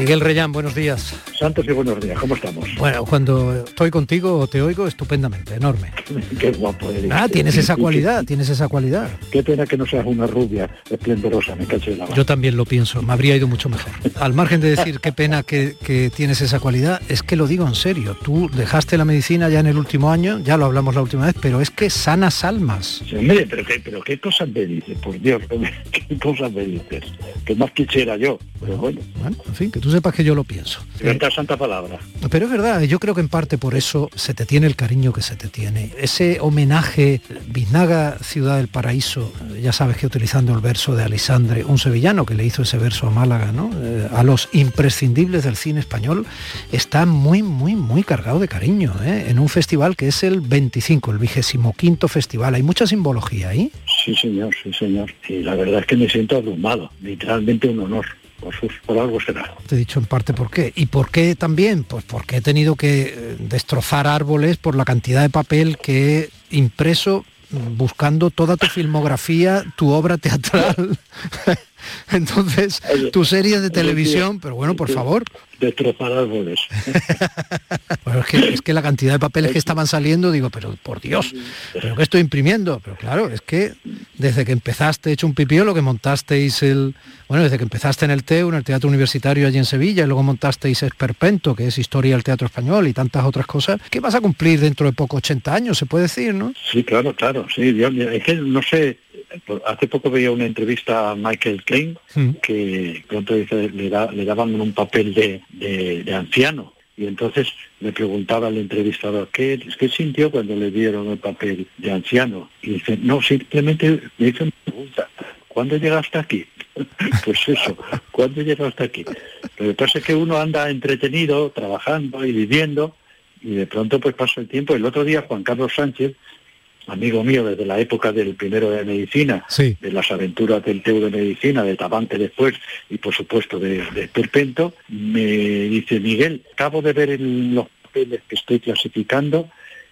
Miguel Reyán, buenos días. Santos y buenos días, ¿cómo estamos? Bueno, cuando estoy contigo te oigo estupendamente, enorme. (laughs) Qué guapo eres. Ah, tienes esa cualidad, tienes esa cualidad. Qué pena que no seas una rubia esplendorosa, me cacho de la Yo también lo pienso, me habría ido mucho mejor. Al margen de decir qué pena que, que tienes esa cualidad, es que lo digo en serio. Tú dejaste la medicina ya en el último año, ya lo hablamos la última vez, pero es que sanas almas. Sí, hombre, pero qué, pero qué cosas me dices, por Dios, (laughs) qué cosas me dices. Que más quisiera yo, pero bueno. Bueno, en fin, que tú sepas que yo lo pienso. Santa palabra. Pero es verdad, yo creo que en parte por eso se te tiene el cariño que se te tiene. Ese homenaje, Biznaga, Ciudad del Paraíso, ya sabes que utilizando el verso de Alisandre, un sevillano que le hizo ese verso a Málaga, ¿no? Eh, a los imprescindibles del cine español, está muy, muy, muy cargado de cariño, ¿eh? en un festival que es el 25, el vigésimo quinto festival. Hay mucha simbología ahí. Sí, señor, sí, señor. Y la verdad es que me siento abrumado, literalmente un honor. Por, algo será. Te he dicho en parte por qué. ¿Y por qué también? Pues porque he tenido que eh, destrozar árboles por la cantidad de papel que he impreso buscando toda tu filmografía, tu obra teatral. (laughs) (laughs) Entonces, tu serie de televisión, pero bueno, por favor. Destrozar árboles. (laughs) Bueno, es, que, es que la cantidad de papeles que estaban saliendo, digo, pero por Dios, pero que estoy imprimiendo. Pero claro, es que desde que empezaste hecho un pipío, lo que montasteis el. Bueno, desde que empezaste en el TEU, en el Teatro Universitario allí en Sevilla, y luego montasteis Esperpento, que es historia del teatro español y tantas otras cosas, que vas a cumplir dentro de poco 80 años, se puede decir, ¿no? Sí, claro, claro. Sí, yo- es que no sé, hace poco veía una entrevista a Michael Klein Mm. que pronto dice, le, da- le daban un papel de, de- de anciano. Y entonces me preguntaba el entrevistador, ¿qué, ¿qué sintió cuando le dieron el papel de anciano? Y dice, no, simplemente me hizo una pregunta, ¿cuándo llegaste aquí? (laughs) pues eso, ¿cuándo llegaste aquí? Lo que pasa es que uno anda entretenido, trabajando y viviendo, y de pronto pues pasa el tiempo. El otro día Juan Carlos Sánchez, amigo mío desde la época del primero de medicina, Sí. de las aventuras del TEU de medicina, de Tabante después y por supuesto de, de Perpento, me dice, Miguel, acabo de ver en los papeles que estoy clasificando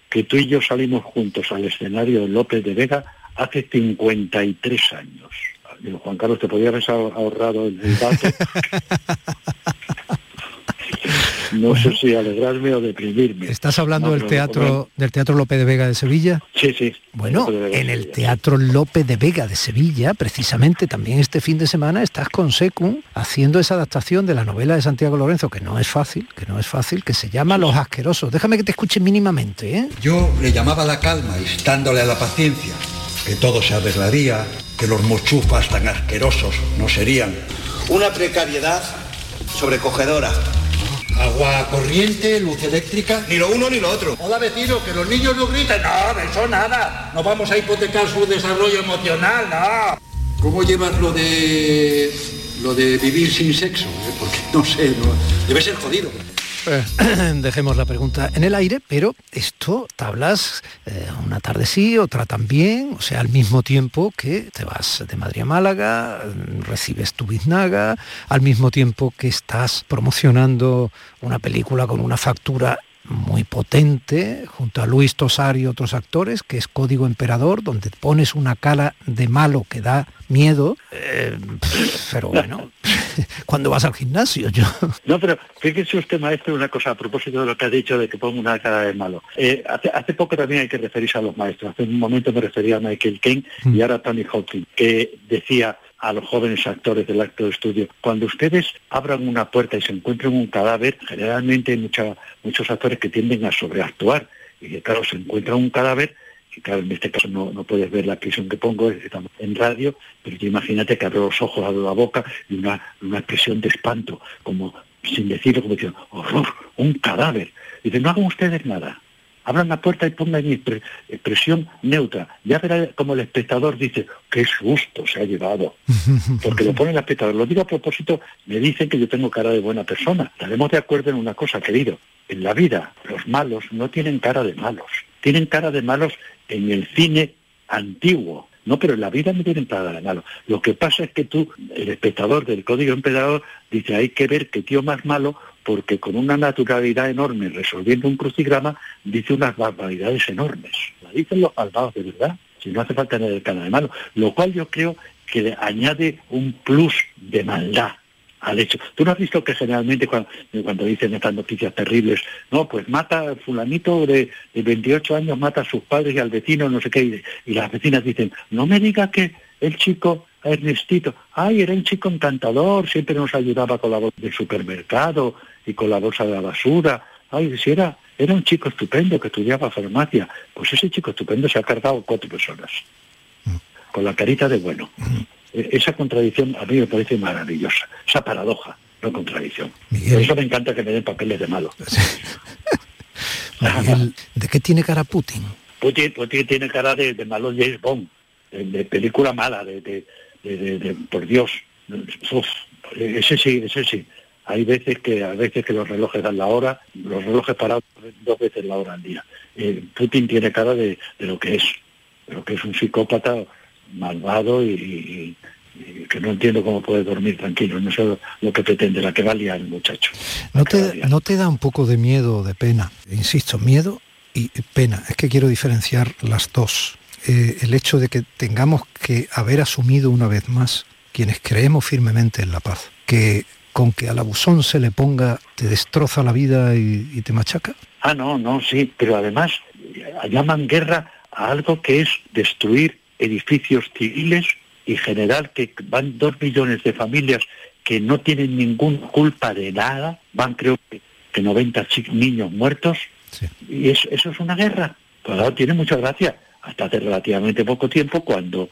que tú y yo salimos juntos al escenario de López de Vega hace 53 años. Digo, Juan Carlos, te podía haber ahor- ahorrado el dato. (laughs) No sé si alegrarme o deprimirme. ¿Estás hablando No, del teatro del Teatro López de Vega de Sevilla? Sí, sí. Bueno, López de Vega de en el. Teatro López de Vega de Sevilla, precisamente también este fin de semana estás con Secum haciendo esa adaptación de la novela de Santiago Lorenzo, que no es fácil, que no es fácil, que se llama Los Asquerosos. Déjame que te escuche mínimamente, ¿eh? Yo le llamaba la calma, instándole a la paciencia, que todo se arreglaría, que los mochufas tan asquerosos no serían. Una precariedad sobrecogedora. Agua corriente, luz eléctrica. Ni lo uno ni lo otro. Hola vecino, que los niños no griten. No, de eso nada. No vamos a hipotecar su desarrollo emocional, no. ¿Cómo llevas lo de lo de vivir sin sexo? eh? Porque no sé, no- debe ser jodido. Eh, (clears throat) Dejemos la pregunta en el aire, pero esto tablas eh, una tarde sí, otra también, o sea, al mismo tiempo que te vas de Madrid a Málaga, mm, recibes tu biznaga, al mismo tiempo que estás promocionando una película con una factura muy potente, junto a Luis Tosar y otros actores, que es Código Emperador, donde pones una cara de malo que da miedo, eh, pero bueno, (laughs) cuando vas al gimnasio, yo... No, pero fíjese usted, maestro, una cosa a propósito de lo que ha dicho de que pongo una cara de malo. Eh, hace, hace poco también hay que referirse a los maestros. Hace un momento me refería a Michael Caine y ahora a Tony Hawking, que decía a los jóvenes actores del acto de estudio, cuando ustedes abran una puerta y se encuentren un cadáver, generalmente hay mucha- muchos actores que tienden a sobreactuar y claro, se encuentra un cadáver y claro, en este caso no, no puedes ver la expresión que pongo, es- estamos en radio, pero imagínate que abro los ojos, abro la boca y una, una expresión de espanto, como sin decirlo, como diciendo, horror, un cadáver. Dice, no hagan ustedes nada. Abran la puerta y pongan expresión neutra. Ya verá como el espectador dice, qué susto se ha llevado. (laughs) Porque lo pone el espectador. Lo digo a propósito, me dicen que yo tengo cara de buena persona. Estaremos de acuerdo en una cosa, querido. En la vida, los malos no tienen cara de malos. Tienen cara de malos en el cine antiguo. No, pero en la vida no tienen cara de malos. Lo que pasa es que tú, el espectador del Código Emperador, dice, hay que ver qué tío más malo porque con una naturalidad enorme, resolviendo un crucigrama, dice unas barbaridades enormes. La dicen los malvados de verdad, si no hace falta tener el canal de mano, lo cual yo creo que le añade un plus de maldad al hecho. Tú no has visto que generalmente cuando, dicen estas noticias terribles, no, pues mata fulanito de, de 28 años, mata a sus padres y al vecino, no sé qué, y, y las vecinas dicen, no me diga que el chico Ernestito, ay, era un chico encantador, siempre nos ayudaba con la bolsa del supermercado y con la bolsa de la basura. Ay, si era, era un chico estupendo que estudiaba farmacia. Pues ese chico estupendo se ha cargado cuatro personas. Con la carita de bueno. E, esa contradicción a mí me parece maravillosa. Esa paradoja, no contradicción. Por eso me encanta que me den papeles de malo. (laughs) ¿de qué tiene cara Putin? Putin, tiene cara de, malo James Bond, de, película mala, de, de, por Dios, ese sí, ese sí. Hay veces que a veces que los relojes dan la hora, los relojes parados dos veces la hora al día. Eh, Putin tiene cara de, lo que es, de lo que es un psicópata malvado y, que no entiendo cómo puede dormir tranquilo. No sé lo, que pretende, la que va a liar el muchacho. ¿No te, ¿No te da un poco de miedo o de pena? Insisto, miedo y pena. Es que quiero diferenciar las dos. Eh, el hecho de que tengamos que haber asumido una vez más, quienes creemos firmemente en la paz, que con que al abusón se le ponga te destroza la vida y, te machaca? Ah, no, no, sí, pero además llaman guerra a algo que es destruir edificios civiles y generar que van dos millones de familias que no tienen ninguna culpa de nada, van creo que, 90 niños muertos, y eso, eso es una guerra. Pues tiene mucha gracia hasta hace relativamente poco tiempo, cuando,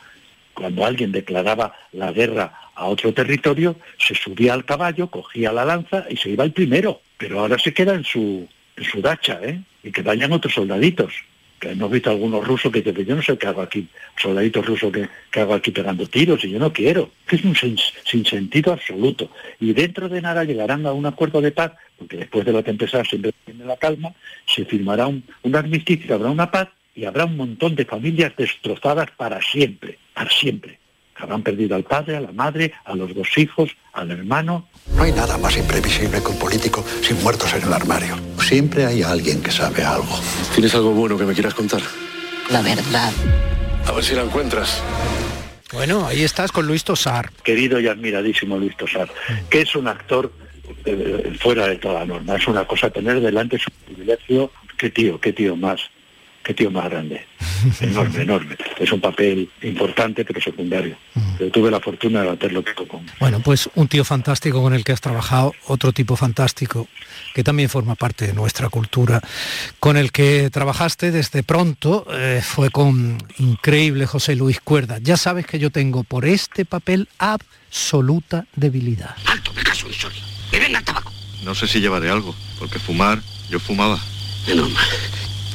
cuando alguien declaraba la guerra a otro territorio, se subía al caballo, cogía la lanza y se iba el primero. Pero ahora se queda en su, en su dacha, ¿eh? Y que vayan otros soldaditos. Que hemos visto algunos rusos que dicen, yo no sé qué hago aquí, soldaditos rusos que, hago aquí pegando tiros y yo no quiero. Es un sin, sentido absoluto. Y dentro de nada llegarán a un acuerdo de paz, porque después de la tempestad siempre viene la calma, se firmará un armisticio, habrá una paz y habrá un montón de familias destrozadas para siempre, para siempre. Habrán perdido al padre, a la madre, a los dos hijos, al hermano. No hay nada más imprevisible que un político sin muertos en el armario. Siempre hay alguien que sabe algo. ¿Tienes algo bueno que me quieras contar? La verdad. A ver si la encuentras. Bueno, ahí estás con Luis Tosar. Querido y admiradísimo Luis Tosar, que es un actor eh, fuera de toda norma. Es una cosa tener delante su privilegio. Qué tío, qué tío más qué tío más grande. (laughs) Enorme, enorme. Es un papel importante pero secundario. Pero tuve la fortuna de hacerlo con. Bueno, pues un tío fantástico con el que has trabajado, otro tipo fantástico que también forma parte de nuestra cultura, con el que trabajaste desde pronto, eh, fue con increíble José Luis Cuerda. Ya sabes que yo tengo por este papel absoluta debilidad. Alto, me caso, Me venga el tabaco. No sé si llevaré algo, porque fumar, yo fumaba. Menos mal.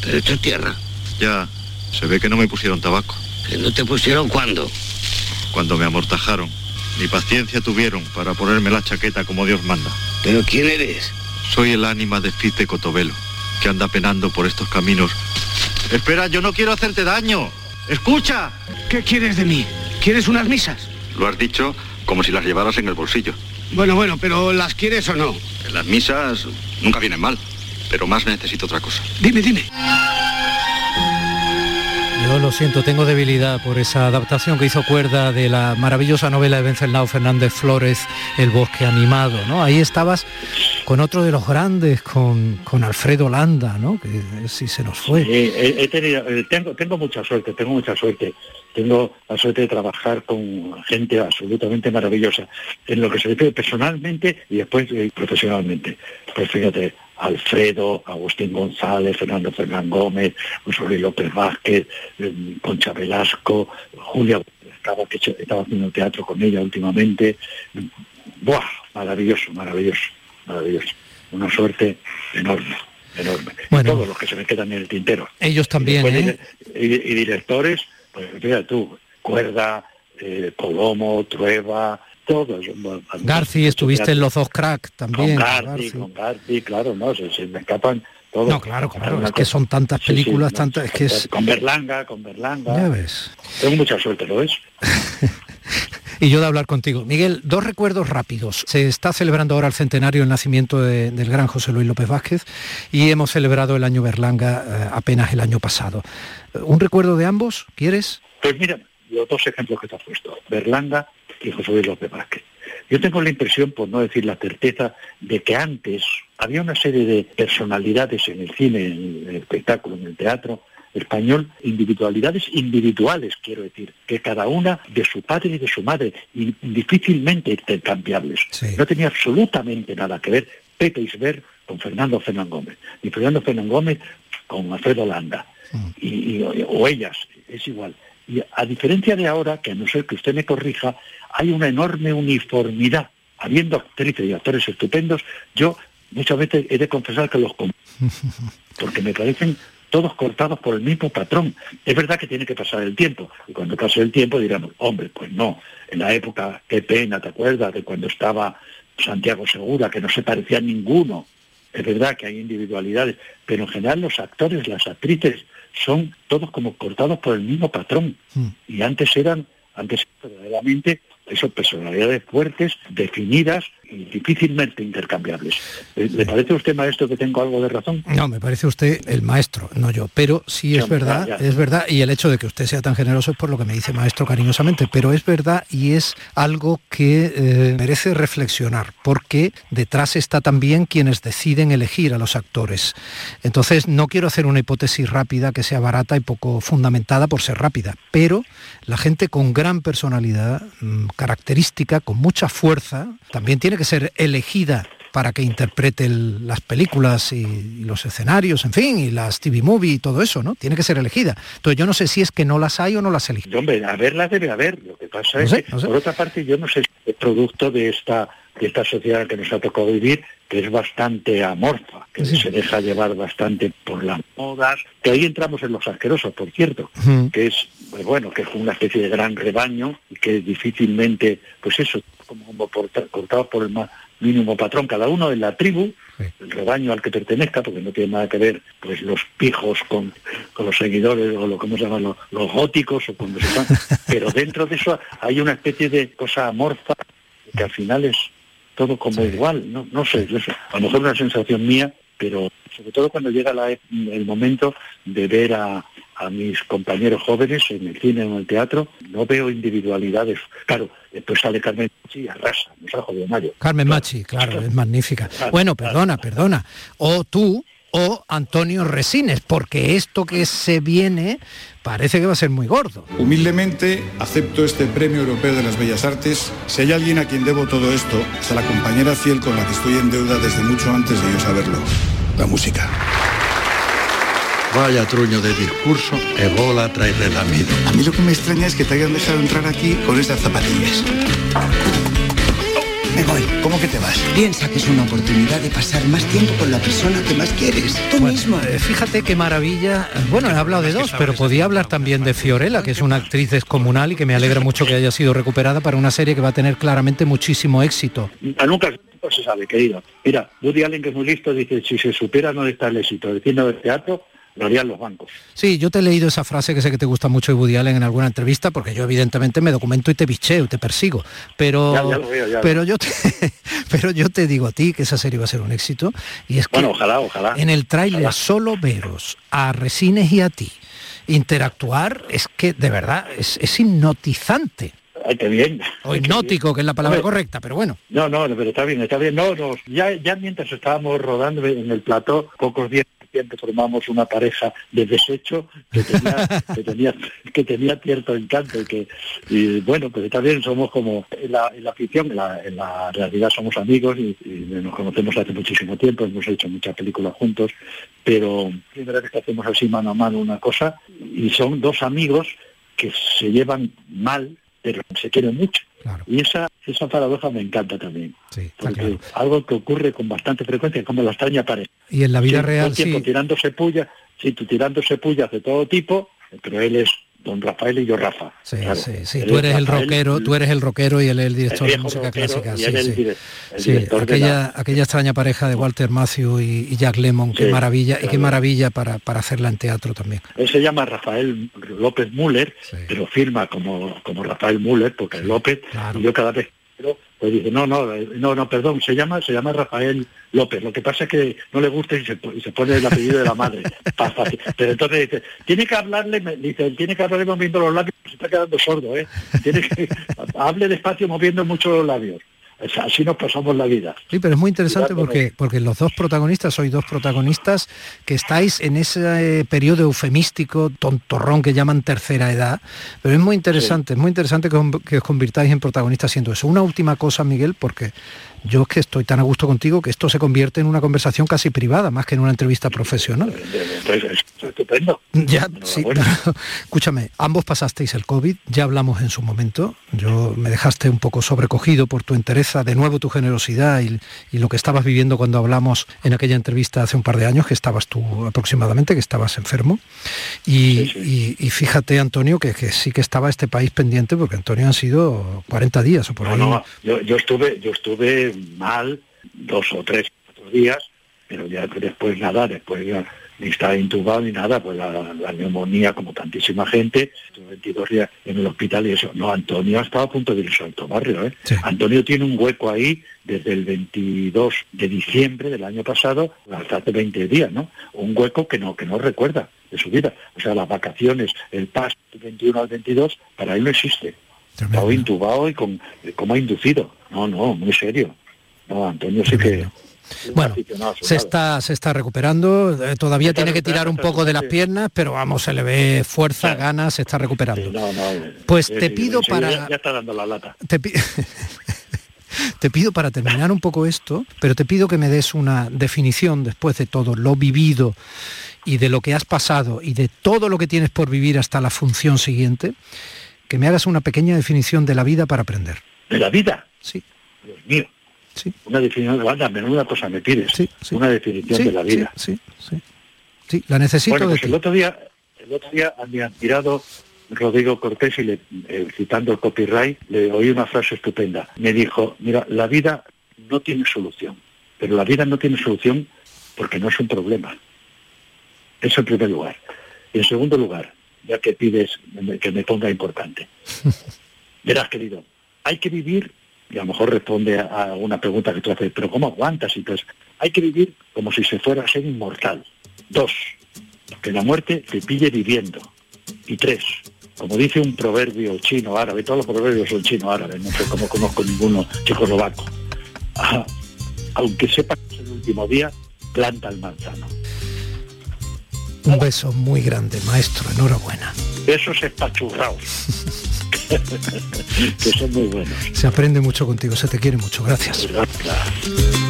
Pero esto es tierra. Ya, se ve que no me pusieron tabaco. ¿Que no te pusieron cuándo? Cuando me amortajaron. Ni paciencia tuvieron para ponerme la chaqueta como Dios manda. ¿Pero quién eres? Soy el ánima de Fice Cotobelo, que anda penando por estos caminos. Espera, yo no quiero hacerte daño. ¡Escucha! ¿Qué quieres de mí? ¿Quieres unas misas? Lo has dicho como si las llevaras en el bolsillo. Bueno, bueno, pero ¿las quieres o no? Las misas nunca vienen mal pero más necesito otra cosa. Dime, dime. Yo lo siento, tengo debilidad por esa adaptación que hizo Cuerda de la maravillosa novela de Venceslao Fernández Flores, El bosque animado, ¿no? Ahí estabas con otro de los grandes, con, con Alfredo Landa, ¿no? Que sí se nos fue. he, tenido, eh, tengo, tengo mucha suerte, tengo mucha suerte. Tengo la suerte de trabajar con gente absolutamente maravillosa, en lo que se refiere personalmente y después eh, profesionalmente. Pues fíjate, Alfredo, Agustín González, Fernando Fernán Gómez, José López Vázquez, eh, Concha Velasco, Julia estaba, que estaba haciendo teatro con ella últimamente. ¡Buah! Maravilloso, maravilloso, maravilloso. Una suerte enorme. enorme. Bueno. Todos los que se me quedan en el tintero. Ellos también, ¿eh? Y, y directores, pues mira tú, Cuerda, eh, Colomo, Trueba, todos. Garci, estuviste en los dos crack también. Con Garci, Garci. con Garci, claro, no, se, se me escapan todos. No, claro, claro, es que son tantas Sí, sí, películas, no, tantas, es que es... Con Berlanga, con Berlanga. Ya ves. Tengo mucha suerte, ¿lo ves? (laughs) Y yo de hablar contigo. Miguel, dos recuerdos rápidos. Se está celebrando ahora el centenario del nacimiento de- del gran José Luis López Vázquez y hemos celebrado el año Berlanga eh, apenas el año pasado. Eh, ¿Un recuerdo de ambos? ¿Quieres? Pues mira, los dos ejemplos que te has puesto, Berlanga y José Luis López Vázquez. Yo tengo la impresión, por no decir la certeza, de que antes había una serie de personalidades en el cine, en el espectáculo, en el teatro español, individualidades individuales, quiero decir, que cada una de su padre y de su madre, y difícilmente intercambiables. No tenía absolutamente nada que ver Pepe Isber con Fernando Fernán Gómez, ni Fernando Fernán Gómez con Alfredo Landa, y, y- o ellas, es igual. Y a diferencia de ahora, que a no ser que usted me corrija, hay una enorme uniformidad. Habiendo actrices y actores estupendos, yo muchas veces he de confesar que los (laughs) porque me parecen todos cortados por el mismo patrón. Es verdad que tiene que pasar el tiempo, y cuando pase el tiempo dirán, hombre, pues no, en la época, qué pena, ¿te acuerdas? De cuando estaba Santiago Segura, que no se parecía a ninguno. Es verdad que hay individualidades, pero en general los actores, las actrices, son todos como cortados por el mismo patrón. Y antes eran, antes verdaderamente, eso, personalidades fuertes, definidas difícilmente intercambiables. ¿Le le parece a usted, maestro, que tengo algo de razón? No, me parece usted el maestro, no yo. Pero sí es verdad, ya, es verdad, y el hecho de que usted sea tan generoso es por lo que me dice maestro cariñosamente, pero es verdad y es algo que eh, merece reflexionar, porque detrás está también quienes deciden elegir a los actores. Entonces, no quiero hacer una hipótesis rápida que sea barata y poco fundamentada por ser rápida, pero la gente con gran personalidad, mm, característica, con mucha fuerza, también tiene que ser elegida para que interprete el- las películas y, y los escenarios, en fin, y las TV movie y todo eso, ¿no? Tiene que ser elegida. Entonces yo no sé si es que no las hay o no las eligen. Y, Hombre, a verlas debe haber. Lo que pasa No es sé, que, no sé. por otra parte, yo no sé si es producto de esta, de esta sociedad que nos ha tocado vivir, que es bastante amorfa, que se deja llevar bastante por las modas, que ahí entramos en los asquerosos, por cierto, que es, pues bueno, que es una especie de gran rebaño y que difícilmente, pues eso, como, como cortados por el más mínimo patrón, cada uno en la tribu, el rebaño al que pertenezca, porque no tiene nada que ver pues los pijos con, con los seguidores o lo que se llama los, los góticos o cuando se van, (laughs) pero dentro de eso hay una especie de cosa amorfa que al final es todo como igual, no, no sé, yo sé, a lo mejor una sensación mía, pero sobre todo cuando llega la e- el momento de ver a, a mis compañeros jóvenes en el cine o en el teatro, no veo individualidades. Claro, después sale Carmen y arrasa, nos ha jodido Mario. Carmen Machi, claro, es magnífica. Bueno, perdona, perdona. O tú o Antonio Resines, porque esto que se viene parece que va a ser muy gordo. Humildemente acepto este Premio Europeo de las Bellas Artes. Si hay alguien a quien debo todo esto, es a la compañera fiel con la que estoy en deuda desde mucho antes de yo saberlo. La música. Vaya truño de discurso, Ebola trae relamido. A mí lo que me extraña es que te hayan dejado entrar aquí con esas zapatillas. Me voy. ¿Cómo que te vas? Piensa que es una oportunidad de pasar más tiempo con la persona que más quieres. Tú mismo. Eh, Fíjate qué maravilla. Bueno, he hablado de dos, pero podía hablar también de Fiorella, que es una actriz descomunal y que me alegra mucho que haya sido recuperada para una serie que va a tener claramente muchísimo éxito. A nunca, nunca se sabe, querido. Mira, Woody Allen, que es muy listo, dice, si se supiera dónde está el éxito del cine o del teatro, lo harían los bancos. Sí, yo te he leído esa frase que sé que te gusta mucho de Woody Allen en alguna entrevista, porque yo evidentemente me documento y te bicheo, te persigo. Pero, Ya, ya lo veo, ya lo pero yo te, (laughs) pero yo te digo a ti que esa serie va a ser un éxito. Y es que Bueno, ojalá, ojalá. en el tráiler solo veros a Resines y a ti interactuar es que de verdad es, es hipnotizante. Ay, qué bien. O hipnótico, que es la palabra correcta, pero bueno. No, no, pero está bien, está bien. No, no, ya, ya mientras estábamos rodando en el plató, pocos días antes formamos una pareja de desecho que tenía, (laughs) que tenía, que tenía cierto encanto y que, y bueno, pues bien, somos como en la, en la ficción, en la, en la realidad somos amigos y, y nos conocemos hace muchísimo tiempo, hemos hecho muchas películas juntos, pero primera vez que hacemos así mano a mano una cosa y son dos amigos que se llevan mal, pero se quieren mucho. Y esa, esa paradoja me encanta también. Sí, porque algo que ocurre con bastante frecuencia, como la extraña pareja. Y en la vida Sí, real el tiempo sí. tirándose puya, sí, tú tirándose pullas de todo tipo, pero él es don Rafael y yo Rafa. Sí, Claro. sí, sí. Tú es eres el rockero, tú eres el rockero y él es el director de música clásica. Sí, el sí. el director aquella, la- aquella extraña pareja de Walter Matthew y, y Jack Lemmon, qué maravilla, y qué maravilla para, para hacerla en teatro también. Él se llama Rafael López Müller, pero firma como, como Rafael Müller, porque es López, y yo cada vez pues dice, no, no, eh, no, no, perdón, se llama, se llama Rafael López. Lo que pasa es que no le gusta y se, po- y se pone el apellido de la madre. (laughs) Pero entonces dice, tiene que hablarle, me- dice, tiene que hablarle moviendo los labios, se está quedando sordo, ¿eh? Tiene que, (laughs) hable despacio moviendo mucho los labios. Así nos pasamos la vida. Sí, pero es muy interesante porque, porque los dos protagonistas, sois dos protagonistas que estáis en ese eh, periodo eufemístico, tontorrón que llaman tercera edad, pero es muy interesante, es muy interesante que, que os convirtáis en protagonistas siendo eso. Una última cosa, Miguel, porque yo es que estoy tan a gusto contigo que esto se convierte en una conversación casi privada, más que en una entrevista profesional. Estupendo. Ya, sí, (laughs) escúchame, ambos pasasteis el COVID, ya hablamos en su momento, yo me dejaste un poco sobrecogido por tu entereza, de nuevo tu generosidad y, y lo que estabas viviendo cuando hablamos en aquella entrevista hace un par de años, que estabas tú aproximadamente, que estabas enfermo. Y, y- y fíjate, Antonio, que, que sí que estaba este país pendiente, porque Antonio han sido 40 días o por No, ahí. no, yo, yo estuve, yo estuve mal dos o tres cuatro días, pero ya después nada, después ya ni estaba intubado ni nada, pues la, la neumonía como tantísima gente, estuve 22 días en el hospital y eso. No, Antonio estaba a punto de irse al Barrio, ¿eh? Antonio tiene un hueco ahí desde el 22 de diciembre del año pasado hasta hace 20 días, ¿no? Un hueco que no, que no recuerda de su vida. O sea, las vacaciones, el del 21 al 22, para él no existe. Estaba intubado y con como inducido. No, no, muy serio. No, Antonio sí que... (laughs) Bueno, se está, se está recuperando, eh, todavía Está tiene que tirar un poco de las piernas, pero vamos, se le ve fuerza, ganas, se está recuperando. No, no, Pues sí, te pido para- Ya, ya está dando la lata. Te, pi- (laughs) te pido para terminar un poco esto, pero te pido que me des una definición después de todo lo vivido y de lo que has pasado y de todo lo que tienes por vivir hasta la función siguiente, que me hagas una pequeña definición de la vida para aprender. ¿De la vida? Sí. Dios mío. Una definición de banda, menuda cosa me pides. Una definición de la vida. Sí, sí, la necesito bueno, de pues ti. el otro día, el otro día a mi admirado Rodrigo Cortés, y le, eh, citando el copyright, le oí una frase estupenda. Me dijo, mira, la vida no tiene solución, pero la vida no tiene solución porque no es un problema. Eso en primer lugar. Y en segundo lugar, ya que pides que me ponga importante. (laughs) Verás, querido, hay que vivir, y a lo mejor responde a, a alguna pregunta que tú haces, pero ¿cómo aguantas? Y pues, hay que vivir como si se fuera a ser inmortal. Dos, que la muerte te pille viviendo. Y tres, como dice un proverbio chino árabe, todos los proverbios son chino árabes, no sé cómo conozco ninguno checoslovaco. Ajá. Aunque sepa que es el último día, planta el manzano. Un beso muy grande, maestro, enhorabuena. Esos espachurraos. (laughs) que son muy buenos. Se aprende mucho contigo, se te quiere mucho, gracias.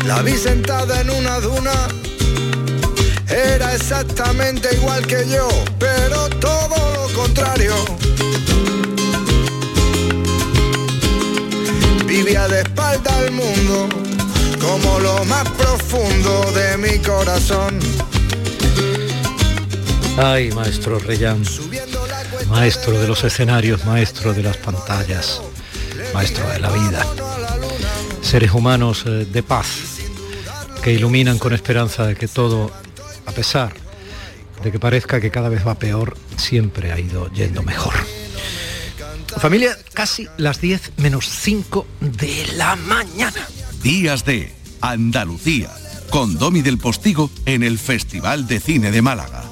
La vi sentada en una duna. Era exactamente igual que yo, pero todo lo contrario. Vivía de espalda al mundo, como lo más profundo de mi corazón. Ay, maestro Reyán, maestro de los escenarios, maestro de las pantallas, maestro de la vida. Seres humanos eh, de paz, que iluminan con esperanza de que todo, a pesar de que parezca que cada vez va peor, siempre ha ido yendo mejor. Familia, casi las 10 menos 5 de la mañana. Días de Andalucía, con Domi del Postigo en el Festival de Cine de Málaga.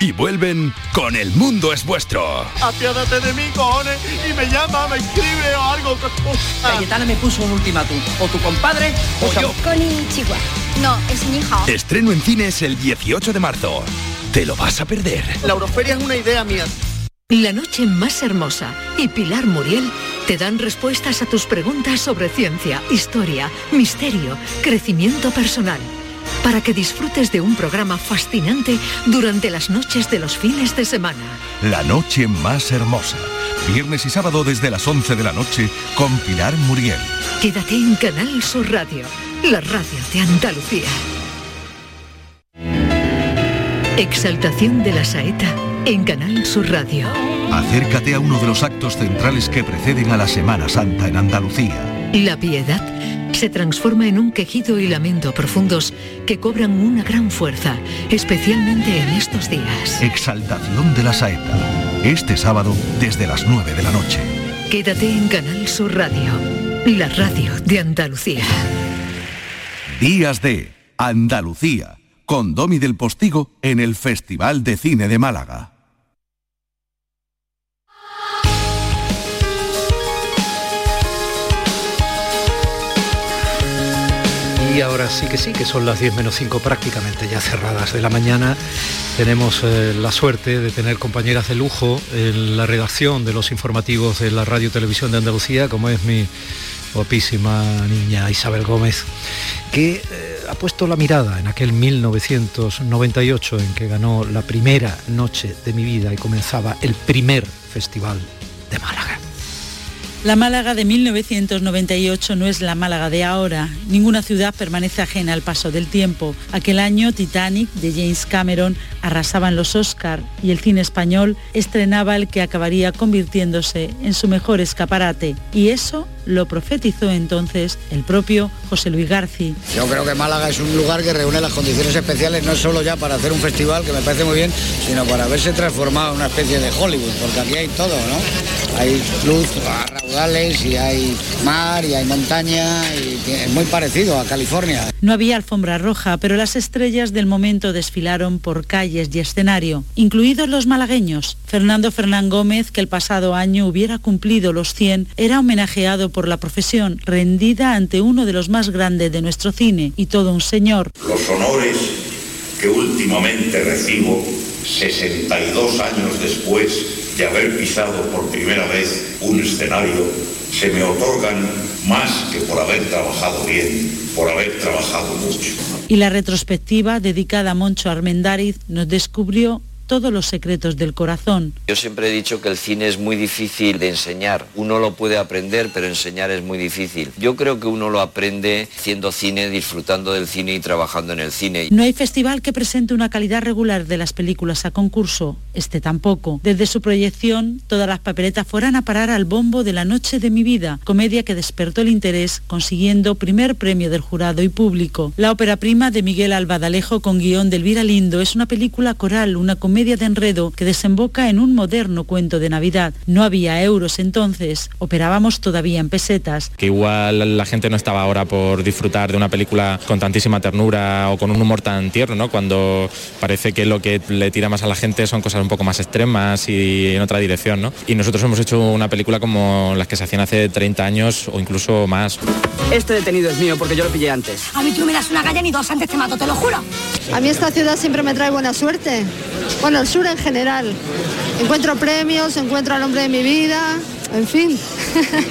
y vuelven con El Mundo es Vuestro. Apiádate de mí, cojones, y me llama, me escribe o algo. Cayetana me puso un ultimátum. O tu compadre o yo. Con Chihuahua. No, es mi hija. Estreno en cines el 18 de marzo. Te lo vas a perder. La Euroferia es una idea mía. La noche más hermosa y Pilar Muriel te dan respuestas a tus preguntas sobre ciencia, historia, misterio, crecimiento personal. Para que disfrutes de un programa fascinante durante las noches de los fines de semana. La noche más hermosa. Viernes y sábado desde las 11 de la noche con Pilar Muriel. Quédate en Canal Sur Radio, la radio de Andalucía. Exaltación de la saeta en Canal Sur Radio. Acércate a uno de los actos centrales que preceden a la Semana Santa en Andalucía. La piedad se transforma en un quejido y lamento profundos que cobran una gran fuerza, especialmente en estos días. Exaltación de la saeta. Este sábado desde las 9 de la noche. Quédate en Canal Sur Radio, la radio de Andalucía. Días de Andalucía con Domi del Postigo en el Festival de Cine de Málaga. Y ahora sí que sí, que son las 10 menos 5 prácticamente ya cerradas de la mañana. Tenemos eh, la suerte de tener compañeras de lujo en la redacción de los informativos de la Radio Televisión de Andalucía, como es mi guapísima niña Isabel Gómez, que eh, ha puesto la mirada en aquel 1998 en que ganó la primera noche de mi vida y comenzaba el primer festival de Málaga. La Málaga de 1998 no es la Málaga de ahora. Ninguna ciudad permanece ajena al paso del tiempo. Aquel año Titanic de James Cameron arrasaba en los Oscar y el cine español estrenaba el que acabaría convirtiéndose en su mejor escaparate. Y eso lo profetizó entonces el propio José Luis Garci. Yo creo que Málaga es un lugar que reúne las condiciones especiales no solo ya para hacer un festival, que me parece muy bien, sino para haberse transformado en una especie de Hollywood, porque aquí hay todo, ¿no? Hay luz a raudales y hay mar y hay montaña y es muy parecido a California. No había alfombra roja, pero las estrellas del momento desfilaron por calles y escenario, incluidos los malagueños. Fernando Fernán Gómez, que el pasado año hubiera cumplido los 100, era homenajeado por la profesión, rendida ante uno de los más grandes de nuestro cine y todo un señor. Los honores que últimamente recibo, 62 años después de haber pisado por primera vez un escenario, se me otorgan más que por haber trabajado bien, por haber trabajado mucho. Y la retrospectiva dedicada a Moncho Armendáriz nos descubrió todos los secretos del corazón. Yo siempre he dicho que el cine es muy difícil de enseñar. Uno lo puede aprender, pero enseñar es muy difícil. Yo creo que uno lo aprende haciendo cine, disfrutando del cine y trabajando en el cine. No hay festival que presente una calidad regular de las películas a concurso. Este tampoco. Desde su proyección, todas las papeletas fueran a parar al bombo de La Noche de mi Vida, comedia que despertó el interés, consiguiendo primer premio del jurado y público. La ópera prima de Miguel Albadalejo con guion de Elvira Lindo es una película coral, una comedia de enredo que desemboca en un moderno cuento de Navidad. No había euros entonces, operábamos todavía en pesetas. Que igual la gente no estaba ahora por disfrutar de una película con tantísima ternura o con un humor tan tierno, ¿no? Cuando parece que lo que le tira más a la gente son cosas un poco más extremas y en otra dirección, ¿no? Y nosotros hemos hecho una película como las que se hacían hace 30 años o incluso más. Este detenido es mío porque yo lo pillé antes. A mí tú me das una calle ni dos antes te mato, te lo juro. A mí esta ciudad siempre me trae buena suerte. Bueno, el sur en general. Encuentro premios, encuentro al hombre de mi vida, en fin.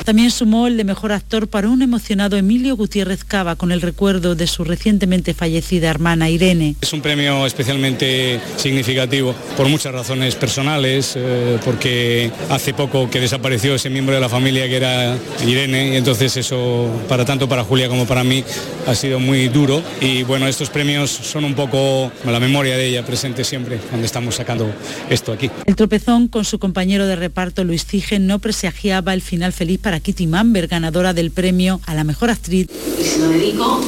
También sumó el de mejor actor para un emocionado Emilio Gutiérrez Cava con el recuerdo de su recientemente fallecida hermana Irene. Es un premio especialmente significativo por muchas razones personales, eh, porque hace poco que desapareció ese miembro de la familia que era Irene y entonces eso para tanto para Julia como para mí ha sido muy duro y bueno, estos premios son un poco la memoria de ella presente siempre cuando estamos sacando esto aquí. El tropezón con su compañero de reparto Luis Cije no presagiaba el final feliz para Kitty Mamber, ganadora del premio a la mejor actriz. Y se lo dedico,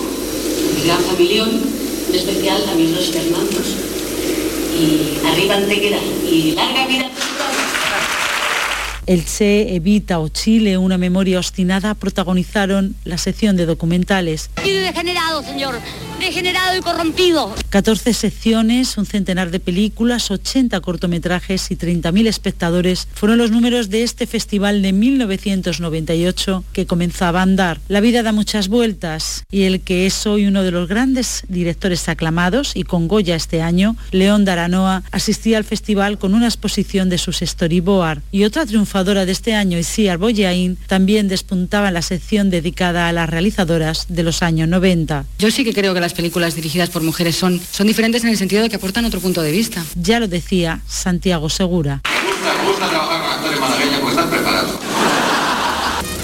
mi gran familión, en especial a mis dos Fernandos. Y arriba Antequera y larga vida. El Che, Evita o Chile, una memoria obstinada, protagonizaron la sección de documentales. Y degenerado, señor. Degenerado y corrompido. 14 secciones, un centenar de películas, 80 cortometrajes y 30.000 espectadores fueron los números de este festival de 1998 que comenzaba a andar. La vida da muchas vueltas y el que es hoy uno de los grandes directores aclamados y con Goya este año, León Daranoa, asistía al festival con una exposición de sus storyboard y otra triunfadora de este año, Isiar Boyain, también despuntaba en la sección dedicada a las realizadoras de los años 90. Yo sí que creo que las películas dirigidas por mujeres son, son diferentes en el sentido de que aportan otro punto de vista. Ya lo decía Santiago Segura.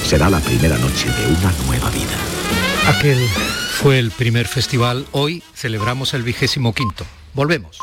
Será la primera noche de una nueva vida. Aquel fue el primer festival, hoy celebramos el vigésimo quinto. Volvemos.